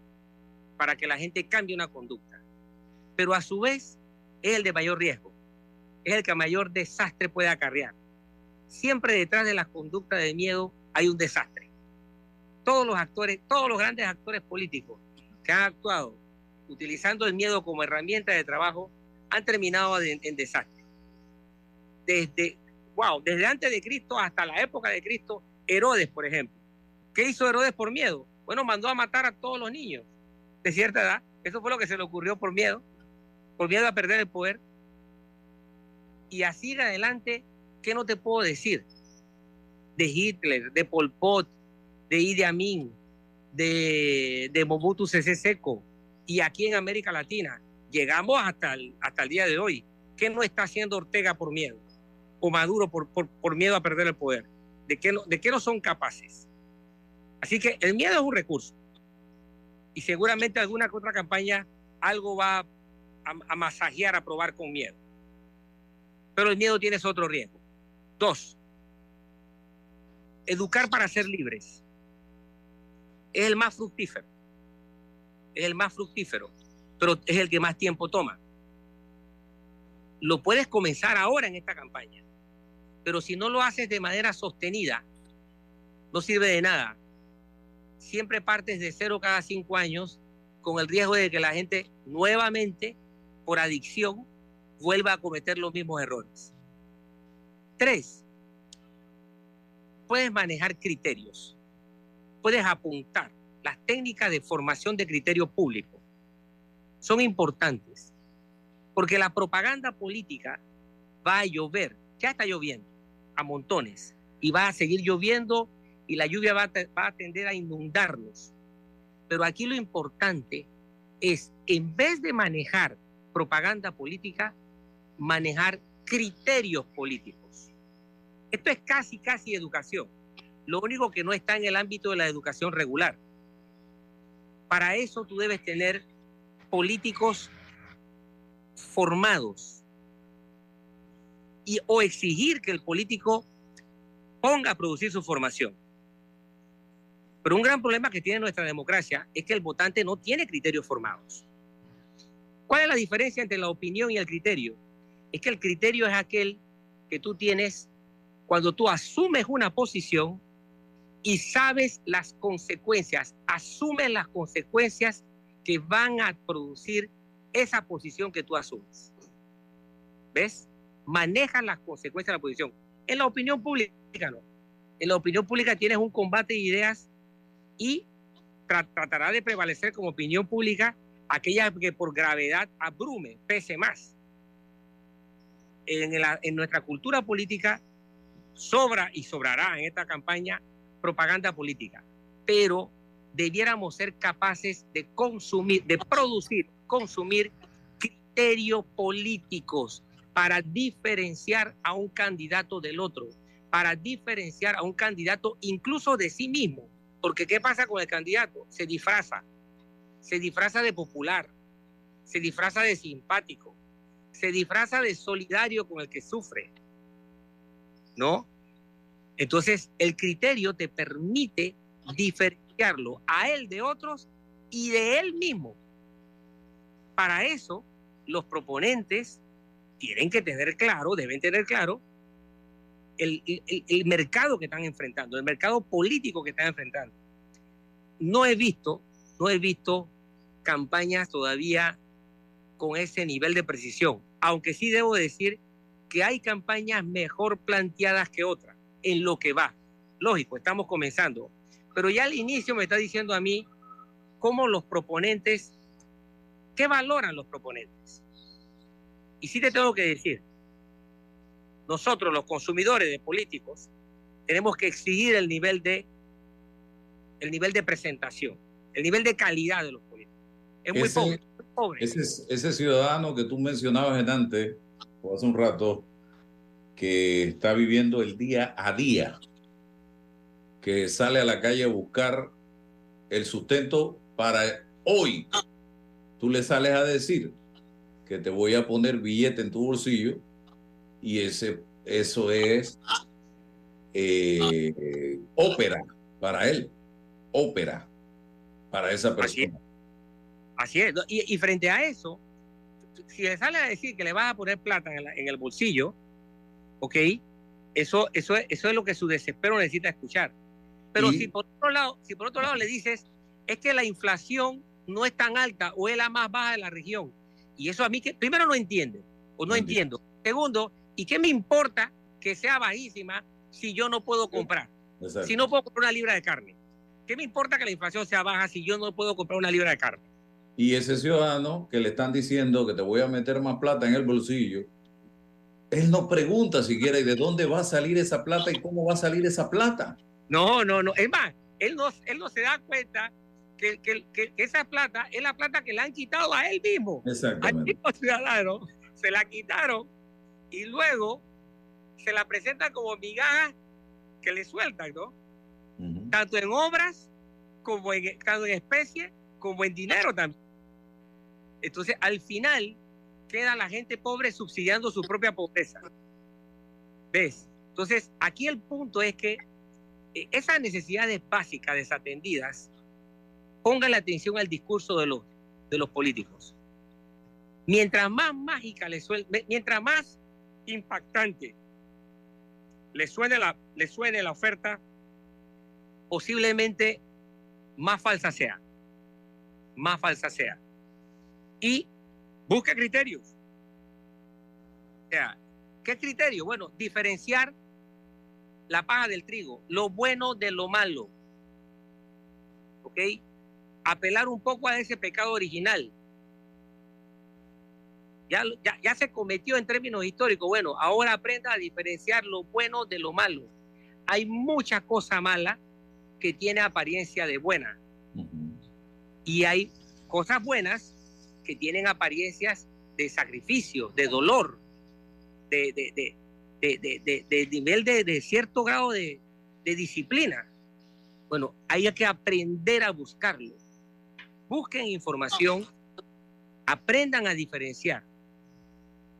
para que la gente cambie una conducta. Pero a su vez es el de mayor riesgo, es el que mayor desastre puede acarrear. Siempre detrás de la conducta de miedo hay un desastre. Todos los actores, todos los grandes actores políticos que han actuado utilizando el miedo como herramienta de trabajo han terminado en, desastre. Desde, wow, desde antes de Cristo hasta la época de Cristo, Herodes, por ejemplo. ¿Qué hizo Herodes por miedo? Bueno, mandó a matar a todos los niños de cierta edad. Eso fue lo que se le ocurrió por miedo, por miedo a perder el poder. Y así de adelante, ¿qué no te puedo decir? de Hitler, de Pol Pot, de Idi Amin, de, de Mobutu Sese Seco y aquí en América Latina. Llegamos hasta el, hasta el día de hoy. ¿Qué no está haciendo Ortega por miedo? O Maduro por, por, miedo a perder el poder. ¿De qué, no, ¿De qué no son capaces? Así que el miedo es un recurso. Y seguramente alguna otra campaña algo va a, a masajear, a probar con miedo. Pero el miedo tiene otro riesgo. Dos, educar para ser libres es el más fructífero. Es el más fructífero, pero es el que más tiempo toma. Lo puedes comenzar ahora en esta campaña, pero si no lo haces de manera sostenida, no sirve de nada. Siempre partes de cero cada cinco años con el riesgo de que la gente nuevamente, por adicción, vuelva a cometer los mismos errores. Tres, puedes manejar criterios, puedes apuntar. Las técnicas de formación de criterio público son importantes porque la propaganda política va a llover, ya está lloviendo a montones y va a seguir lloviendo y la lluvia va a, va a tender a inundarnos. Pero aquí lo importante es, en vez de manejar propaganda política, manejar criterios políticos. Esto es casi, casi educación. Lo único que no está en el ámbito de la educación regular. Para eso tú debes tener políticos formados y, o exigir que el político ponga a producir su formación. Pero un gran problema que tiene nuestra democracia es que el votante no tiene criterios formados. ¿Cuál es la diferencia entre la opinión y el criterio? Es que el criterio es aquel que tú tienes cuando tú asumes una posición y sabes las consecuencias, asumes las consecuencias que van a producir esa posición que tú asumes. ¿Ves? Manejas las consecuencias de la posición. En la opinión pública no. En la opinión pública tienes un combate de ideas y tratará de prevalecer como opinión pública aquella que por gravedad abrume, pese más. En, en nuestra cultura política sobra y sobrará en esta campaña propaganda política, pero debiéramos ser capaces de consumir, de producir, consumir criterios políticos para diferenciar a un candidato del otro, para diferenciar a un candidato incluso de sí mismo. Porque ¿qué pasa con el candidato? Se disfraza, se disfraza de popular, se disfraza de simpático, se disfraza de solidario con el que sufre, ¿no? Entonces, el criterio te permite diferenciarlo a él de otros y de él mismo. Para eso, los proponentes tienen que tener claro, deben tener claro, el, mercado que están enfrentando, el mercado político que están enfrentando. No he visto, no he visto campañas todavía con ese nivel de precisión, aunque sí debo decir que hay campañas mejor planteadas que otras en lo que va. Lógico, estamos comenzando, pero ya al inicio me está diciendo a mí cómo los proponentes, qué valoran los proponentes. Y sí te tengo que decir, nosotros los consumidores de políticos tenemos que exigir el nivel de el nivel de presentación, el nivel de calidad de los políticos. Es muy pobre. Ese, ese, ciudadano que tú mencionabas antes, o hace un rato, que está viviendo el día a día, que sale a la calle a buscar el sustento para hoy. Tú le sales a decir que te voy a poner billete en tu bolsillo y ese, eso es eh, ópera para él, ópera para esa persona. Así es. Y, frente a eso, si le sale a decir que le vas a poner plata en, en el bolsillo, ¿ok? Eso, eso, eso es lo que su desespero necesita escuchar. Pero si por otro lado, si por otro lado le dices, es que la inflación no es tan alta o es la más baja de la región, y eso a mí que primero no entiende, o no entiendo. Segundo, ¿y qué me importa que sea bajísima si yo no puedo comprar? Si no puedo comprar una libra de carne. ¿Qué me importa que la inflación sea baja si yo no puedo comprar una libra de carne? Y ese ciudadano que le están diciendo que te voy a meter más plata en el bolsillo, él no pregunta siquiera y de dónde va a salir esa plata y cómo va a salir esa plata. No, no, no. Es más, él no, él no se da cuenta que, que, que, esa plata es la plata que le han quitado a él mismo. Al mismo ciudadano. Se la quitaron y luego se la presentan como migajas que le sueltan, ¿no? Tanto en obras como en, tanto en especie como en dinero también. Entonces, al final, queda la gente pobre subsidiando su propia pobreza. ¿Ves? Entonces, aquí el punto es que eh, esas necesidades básicas desatendidas, pongan la atención al discurso de los, de los políticos. Mientras más mágica le suene, mientras más impactante le suene la, le suene la oferta, posiblemente más falsa sea. Más falsa sea. Y Busca criterios. O sea, ¿qué criterio? Bueno, diferenciar la paja del trigo, lo bueno de lo malo. ¿Ok? Apelar un poco a ese pecado original. Ya, ya, ya se cometió en términos históricos. Bueno, ahora aprenda a diferenciar lo bueno de lo malo. hay mucha cosa mala que tiene apariencia de buena. Y hay cosas buenas que tienen apariencias de sacrificio, de dolor, de, de, de, de nivel de, cierto grado de, disciplina. Bueno, hay que aprender a buscarlo. Busquen información, aprendan a diferenciar.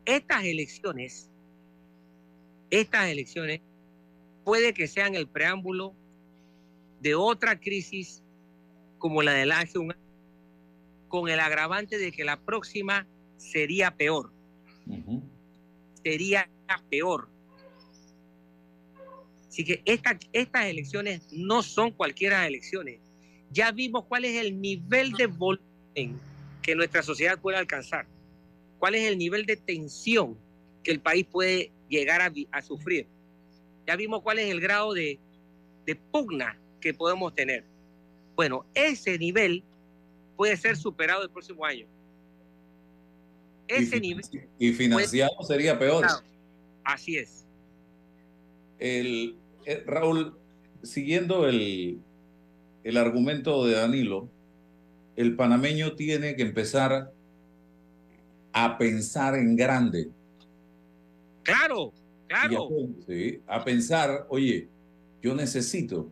Estas elecciones, estas elecciones puede que sean el preámbulo de otra crisis como la del hace un con el agravante de que la próxima sería peor. Sería peor. Así que estas elecciones no son cualquiera elecciones. Ya vimos cuál es el nivel de volumen que nuestra sociedad puede alcanzar, cuál es el nivel de tensión que el país puede llegar a, sufrir. Ya vimos cuál es el grado de, de pugna que podemos tener. Bueno, ese nivel puede ser superado el próximo año. Ese y, nivel. Y financiado sería peor. Así es. El, eh, Raúl, siguiendo el, el argumento de Danilo, el panameño tiene que empezar a pensar en grande. Claro, claro. A, pensar, oye, yo necesito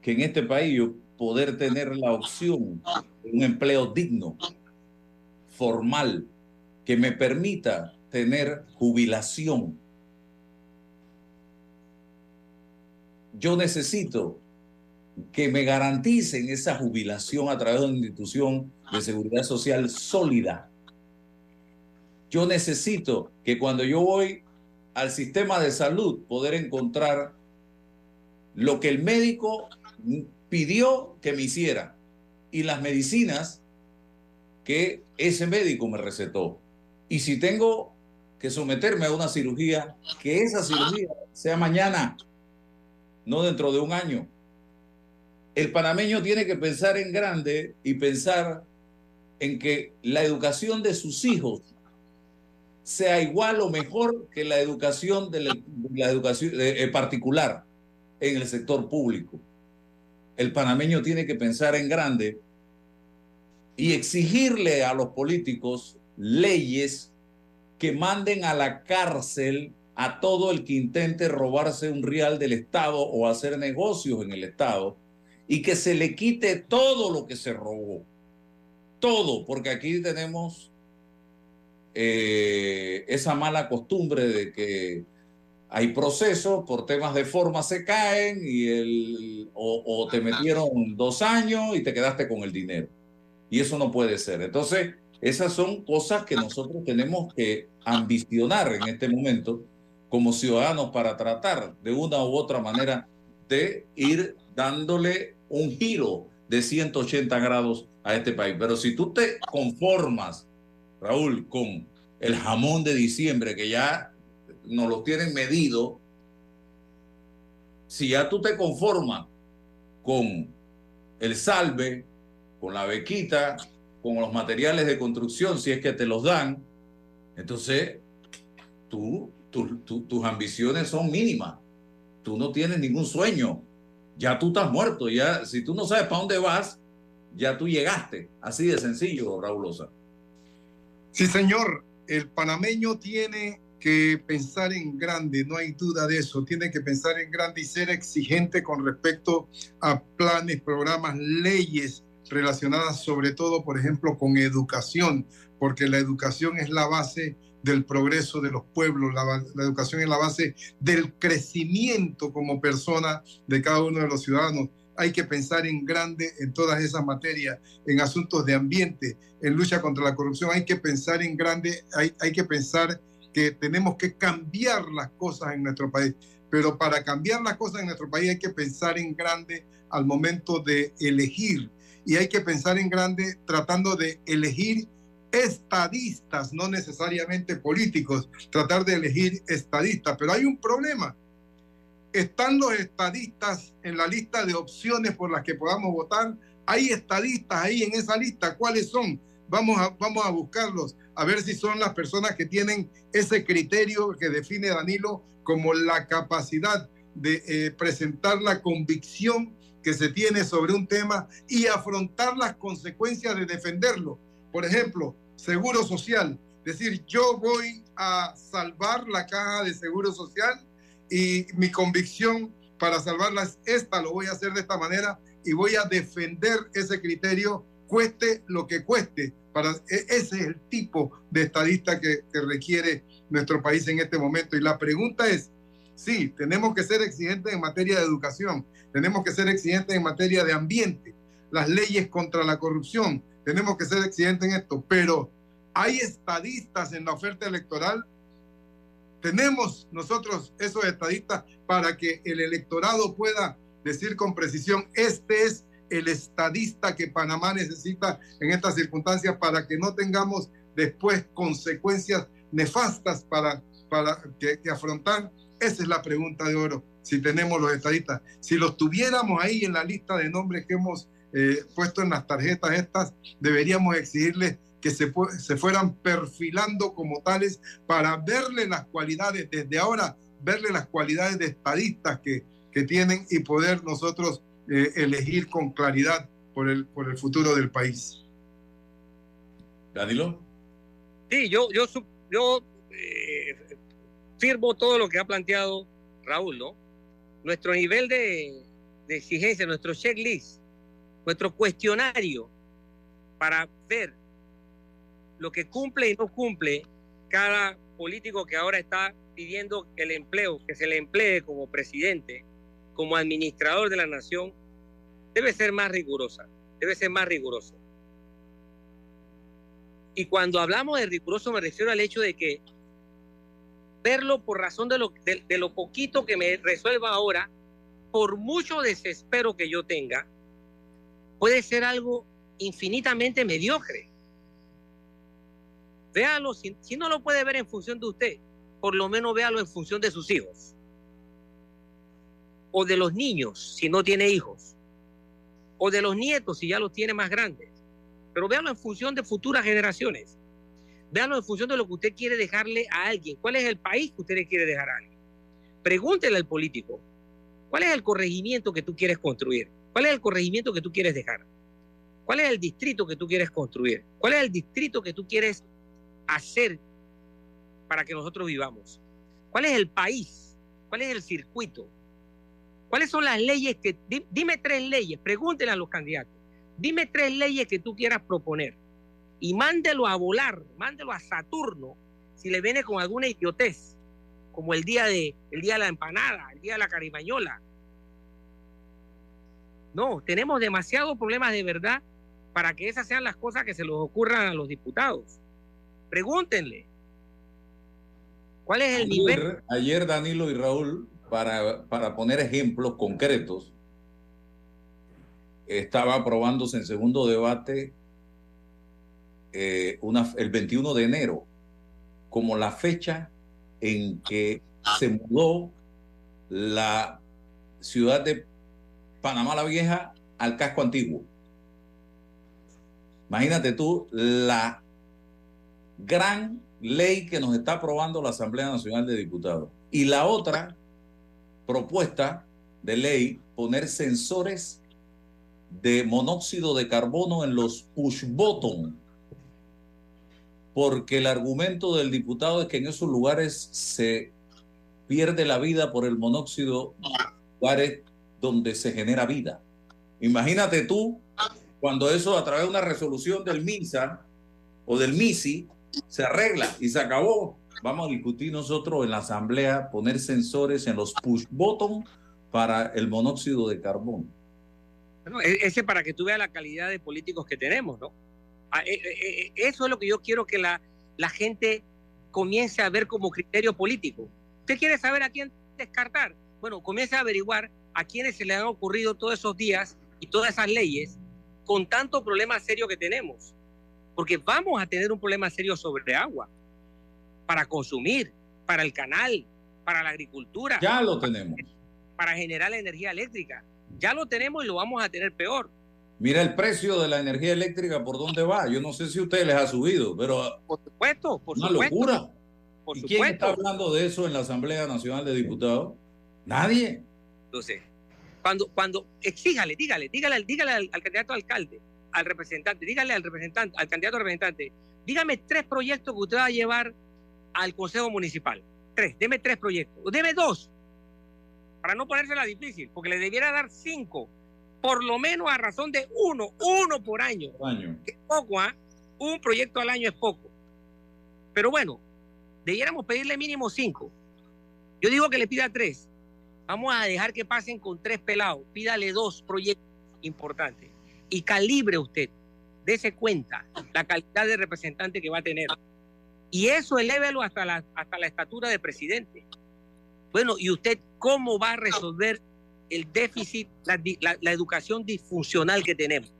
que en este país yo poder tener la opción de un empleo digno, formal, que me permita tener jubilación. Yo necesito que me garanticen esa jubilación a través de una institución de seguridad social sólida. Yo necesito que cuando yo voy al sistema de salud poder encontrar lo que el médico pidió que me hiciera y las medicinas que ese médico me recetó. Y si tengo que someterme a una cirugía, que esa cirugía sea mañana, no dentro de un año. El panameño tiene que pensar en grande y pensar en que la educación de sus hijos sea igual o mejor que la educación de la, educación eh, particular en el sector público el panameño tiene que pensar en grande y exigirle a los políticos leyes que manden a la cárcel a todo el que intente robarse un real del Estado o hacer negocios en el Estado y que se le quite todo lo que se robó. Todo, porque aquí tenemos eh, esa mala costumbre de que hay procesos, por temas de forma se caen y el, o, te metieron dos años y te quedaste con el dinero. Y eso no puede ser. Entonces, esas son cosas que nosotros tenemos que ambicionar en este momento como ciudadanos para tratar de una u otra manera de ir dándole un giro de 180 grados a este país. Pero si tú te conformas, Raúl, con el jamón de diciembre, que ya nos lo tienen medido, si ya tú te conformas con el salve, con la bequita, con los materiales de construcción, si es que te los dan, entonces tú, tus ambiciones son mínimas. Tú no tienes ningún sueño. Ya tú estás muerto. Ya, si tú no sabes para dónde vas, ya tú llegaste. Así de sencillo, Raulosa. Sí, señor. El panameño tiene que pensar en grande, no hay duda de eso. Tiene que pensar en grande y ser exigente con respecto a planes, programas, leyes relacionadas sobre todo, por ejemplo, con educación, porque la educación es la base del progreso de los pueblos, la, la, educación es la base del crecimiento como persona de cada uno de los ciudadanos. Hay que pensar en grande en todas esas materias, en asuntos de ambiente, en lucha contra la corrupción. Hay que pensar en grande, hay, hay que pensar que tenemos que cambiar las cosas en nuestro país. Pero para cambiar las cosas en nuestro país hay que pensar en grande al momento de elegir. Y hay que pensar en grande tratando de elegir estadistas, no necesariamente políticos, tratar de elegir estadistas. Pero hay un problema. Están los estadistas en la lista de opciones por las que podamos votar. Hay estadistas ahí en esa lista. ¿Cuáles son? Vamos a, vamos a buscarlos a ver si son las personas que tienen ese criterio que define Danilo como la capacidad de eh, presentar la convicción que se tiene sobre un tema y afrontar las consecuencias de defenderlo. Por ejemplo, seguro social. Decir, yo voy a salvar la caja de seguro social y mi convicción para salvarla es esta, lo voy a hacer de esta manera y voy a defender ese criterio, cueste lo que cueste. Para, e, ese es el tipo de estadista que, que requiere nuestro país en este momento. Y la pregunta es, sí, tenemos que ser exigentes en materia de educación, tenemos que ser exigentes en materia de ambiente, las leyes contra la corrupción, tenemos que ser exigentes en esto, pero hay estadistas en la oferta electoral. Tenemos nosotros esos estadistas para que el electorado pueda decir con precisión, este es el estadista que Panamá necesita en estas circunstancias para que no tengamos después consecuencias nefastas para, para que, afrontar. Esa es la pregunta de oro, si tenemos los estadistas. Si los tuviéramos ahí en la lista de nombres que hemos eh, puesto en las tarjetas estas, deberíamos exigirles que se, se fueran perfilando como tales para verle las cualidades, desde ahora, verle las cualidades de estadistas que, que tienen y poder nosotros eh, elegir con claridad por el, por el futuro del país. Danilo. Sí, yo, yo, yo eh, firmo todo lo que ha planteado Raúl, ¿no? Nuestro nivel de, de exigencia, nuestro checklist, nuestro cuestionario para ver lo que cumple y no cumple cada político que ahora está pidiendo el empleo, que se le emplee como presidente, como administrador de la nación debe ser más rigurosa, debe ser más riguroso. Y cuando hablamos de riguroso me refiero al hecho de que verlo por razón de lo, de, lo poquito que me resuelva ahora, por mucho desespero que yo tenga, puede ser algo infinitamente mediocre. Véalo, si, si, no lo puede ver en función de usted, por lo menos véalo en función de sus hijos o de los niños si no tiene hijos, o de los nietos si ya los tiene más grandes. Pero véanlo en función de futuras generaciones. Véanlo en función de lo que usted quiere dejarle a alguien. ¿Cuál es el país que usted le quiere dejar a alguien? Pregúntele al político, ¿cuál es el corregimiento que tú quieres construir? ¿Cuál es el corregimiento que tú quieres dejar? ¿Cuál es el distrito que tú quieres construir? ¿Cuál es el distrito que tú quieres hacer para que nosotros vivamos? ¿Cuál es el país? ¿Cuál es el circuito? ¿Cuáles son las leyes que... Dime tres leyes, pregúntele a los candidatos. Dime tres leyes que tú quieras proponer y mándelo a volar, mándelo a Saturno si le viene con alguna idiotez, como el día de, el día de la empanada, el día de la carimañola. No, tenemos demasiados problemas de verdad para que esas sean las cosas que se les ocurran a los diputados. Pregúntenle. ¿Cuál es el nivel? Ayer Danilo y Raúl para, para poner ejemplos concretos, estaba aprobándose en segundo debate eh, una, el 21 de enero como la fecha en que se mudó la ciudad de Panamá la Vieja al casco antiguo. Imagínate tú la gran ley que nos está aprobando la Asamblea Nacional de Diputados. Y la otra propuesta de ley poner sensores de monóxido de carbono en los push button, porque el argumento del diputado es que en esos lugares se pierde la vida por el monóxido, lugares donde se genera vida. Imagínate tú cuando eso a través de una resolución del MINSA o del MISI se arregla y se acabó vamos a discutir nosotros en la asamblea poner sensores en los push button para el monóxido de carbono. Bueno, e-, ese para que tú veas la calidad de políticos que tenemos, ¿no? Ah, e-, e-, eso es lo que yo quiero que la, la gente comience a ver como criterio político. ¿Usted quiere saber a quién descartar? Bueno, comience a averiguar a quiénes se le han ocurrido todos esos días y todas esas leyes con tanto problema serio que tenemos. Porque vamos a tener un problema serio sobre agua para consumir, para el canal, para la agricultura. Ya lo tenemos. Para generar la energía eléctrica. Ya lo tenemos y lo vamos a tener peor. Mira el precio de la energía eléctrica por dónde va. Yo no sé si a ustedes les ha subido, pero. Por supuesto, por una supuesto. locura. Por ¿Y quién está hablando de eso en la Asamblea Nacional de Diputados? Nadie. Entonces, cuando, cuando exíjale, dígale, dígale, dígale al, al candidato a alcalde, al representante, dígale al representante, al candidato a representante, dígame tres proyectos que usted va a llevar al Consejo Municipal. Tres, deme tres proyectos. O deme dos, para no ponérsela difícil, porque le debiera dar cinco, por lo menos a razón de uno, uno por año. Año. Es poco, ¿ah? Un proyecto al año es poco. Pero bueno, debiéramos pedirle mínimo cinco. Yo digo que le pida tres. Vamos a dejar que pasen con tres pelados. Pídale dos proyectos importantes. Y calibre usted. Dese cuenta la calidad de representante que va a tener. Y eso elévelo hasta la, hasta la estatura de presidente. Bueno, ¿y usted cómo va a resolver el déficit, la, la- la educación disfuncional que tenemos?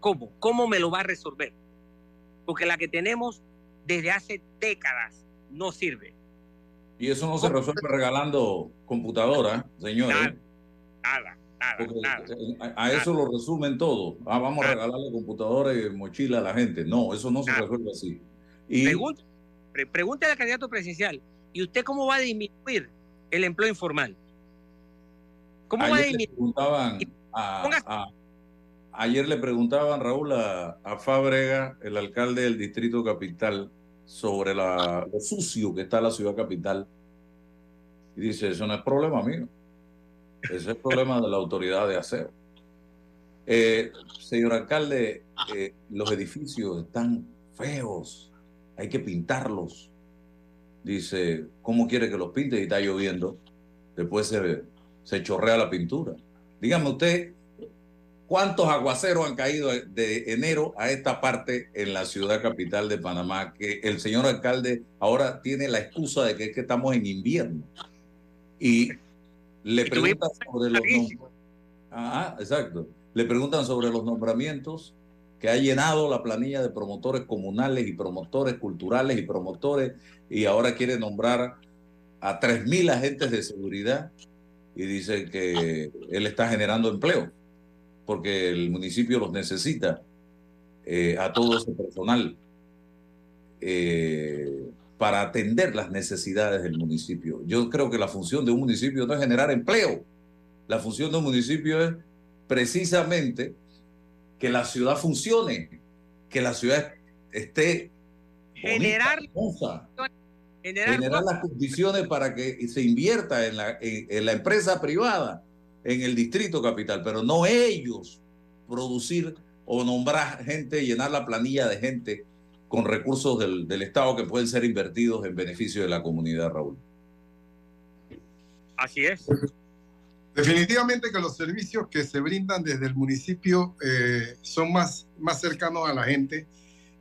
¿Cómo? ¿Cómo me lo va a resolver? Porque la que tenemos desde hace décadas no sirve. Y eso no se resuelve regalando computadoras, señores. Nada, nada, a, eso lo resumen todo. Ah, vamos a regalarle computadoras y mochila a la gente. No, eso no se resuelve así. Y Pregunta- pre- pregúntale al candidato presidencial, ¿y usted cómo va a disminuir el empleo informal? ¿Cómo va a le disminuir? preguntaban a, a- ayer le preguntaban Raúl a, a Fábrega, el alcalde del distrito capital, sobre la, lo sucio que está la ciudad capital. Y dice, eso no es problema mío. Ese es el problema de la autoridad de aseo. Eh, señor alcalde, eh, los edificios están feos, hay que pintarlos. Dice, ¿cómo quiere que los pinte? Y está lloviendo. Después se, se chorrea la pintura. Dígame usted, ¿cuántos aguaceros han caído de enero a esta parte en la ciudad capital de Panamá? Que el señor alcalde ahora tiene la excusa de que es que estamos en invierno. Y le preguntan sobre los nom- Ajá, exacto. Le preguntan sobre los nombramientos que ha llenado la planilla de promotores comunales y promotores culturales y promotores y ahora quiere nombrar a 3.000 agentes de seguridad y dice que él está generando empleo porque el municipio los necesita eh, a todo ese personal eh, para atender las necesidades del municipio. Yo creo que la función de un municipio no es generar empleo. La función de un municipio es precisamente que la ciudad funcione, que la ciudad esté Generar, hermosa, generar, generar las condiciones para que se invierta en la, en, en la empresa privada, en el distrito capital, pero no ellos producir o nombrar gente, llenar la planilla de gente con recursos del, del Estado que pueden ser invertidos en beneficio de la comunidad, Raúl. Así es. Definitivamente que los servicios que se brindan desde el municipio eh, son más, más cercanos a la gente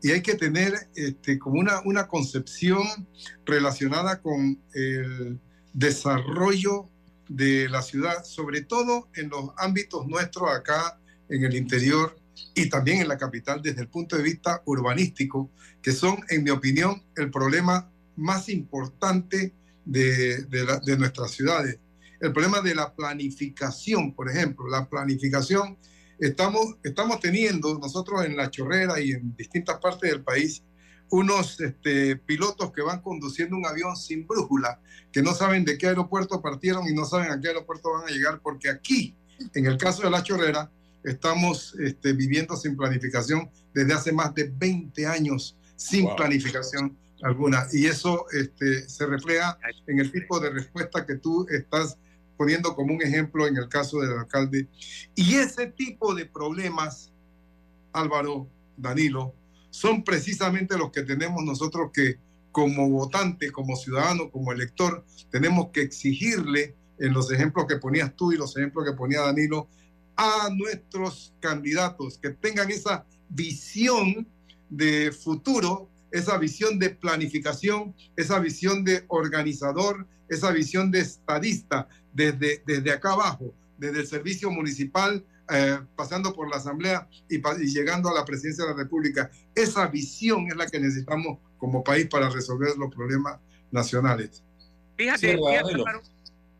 y hay que tener este, como una, una concepción relacionada con el desarrollo de la ciudad, sobre todo en los ámbitos nuestros acá en el interior y también en la capital desde el punto de vista urbanístico, que son, en mi opinión, el problema más importante de, de, nuestras ciudades. El problema de la planificación, por ejemplo, la planificación, estamos, estamos teniendo nosotros en La Chorrera y en distintas partes del país unos este, pilotos que van conduciendo un avión sin brújula, que no saben de qué aeropuerto partieron y no saben a qué aeropuerto van a llegar, porque aquí, en el caso de La Chorrera, estamos este, viviendo sin planificación desde hace más de 20 años, sin Wow. planificación alguna. Y eso este, se refleja en el tipo de respuesta que tú estás poniendo como un ejemplo en el caso del alcalde. Y ese tipo de problemas, Álvaro, Danilo, son precisamente los que tenemos nosotros que como votante, como ciudadano, como elector, tenemos que exigirle en los ejemplos que ponías tú y los ejemplos que ponía Danilo a nuestros candidatos que tengan esa visión de futuro, esa visión de planificación, esa visión de organizador, esa visión de estadista desde, desde acá abajo, desde el servicio municipal, eh, pasando por la asamblea y, llegando a la presidencia de la República. Esa visión es la que necesitamos como país para resolver los problemas nacionales. Fíjate, Sí, fíjate. Álvaro,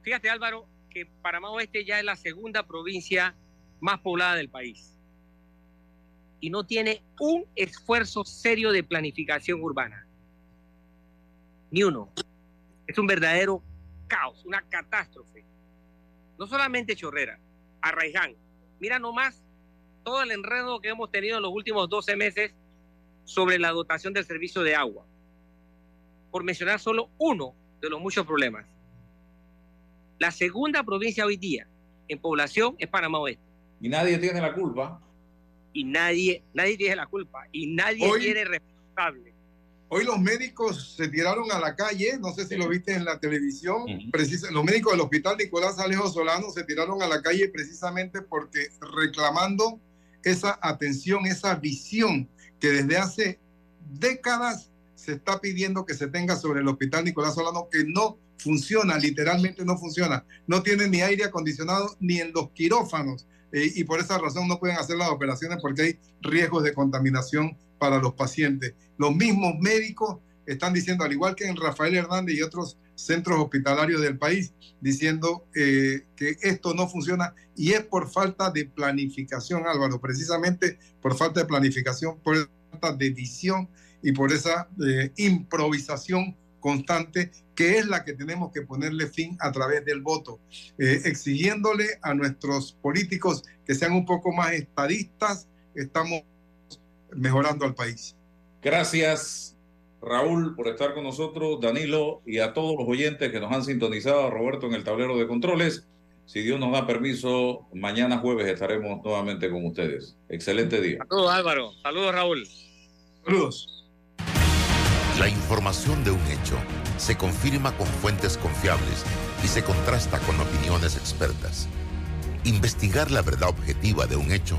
fíjate, Álvaro, que Panamá Oeste ya es la segunda provincia más poblada del país. Y no tiene un esfuerzo serio de planificación urbana. Ni uno. Es un verdadero caos, una catástrofe. no solamente Chorrera, Arraiján. Mira nomás todo el enredo que hemos tenido en los últimos 12 meses sobre la dotación del servicio de agua. Por mencionar solo uno de los muchos problemas. La segunda provincia hoy día en población es Panamá Oeste. Y nadie tiene la culpa. Y nadie, nadie tiene la culpa. Y nadie Hoy- tiene responsable. Hoy los médicos se tiraron a la calle, no sé si lo viste en la televisión, precisa- los médicos del Hospital Nicolás Alejo Solano se tiraron a la calle precisamente porque reclamando esa atención, esa visión que desde hace décadas se está pidiendo que se tenga sobre el Hospital Nicolás Solano, que no funciona, literalmente no funciona. No tiene ni aire acondicionado ni en los quirófanos eh, y por esa razón no pueden hacer las operaciones porque hay riesgos de contaminación para los pacientes. Los mismos médicos están diciendo, al igual que en Rafael Hernández y otros centros hospitalarios del país, diciendo eh, que esto no funciona y es por falta de planificación, Álvaro, precisamente por falta de planificación, por falta de visión y por esa eh, improvisación constante que es la que tenemos que ponerle fin a través del voto, eh, exigiéndole a nuestros políticos que sean un poco más estadistas, estamos mejorando al país. Gracias, Raúl, por estar con nosotros, Danilo, y a todos los oyentes que nos han sintonizado, a Roberto en el tablero de controles. Si Dios nos da permiso, mañana jueves estaremos nuevamente con ustedes. Excelente día. Saludos Álvaro, saludos Raúl. Saludos. La información de un hecho se confirma con fuentes confiables y se contrasta con opiniones expertas. Investigar la verdad objetiva de un hecho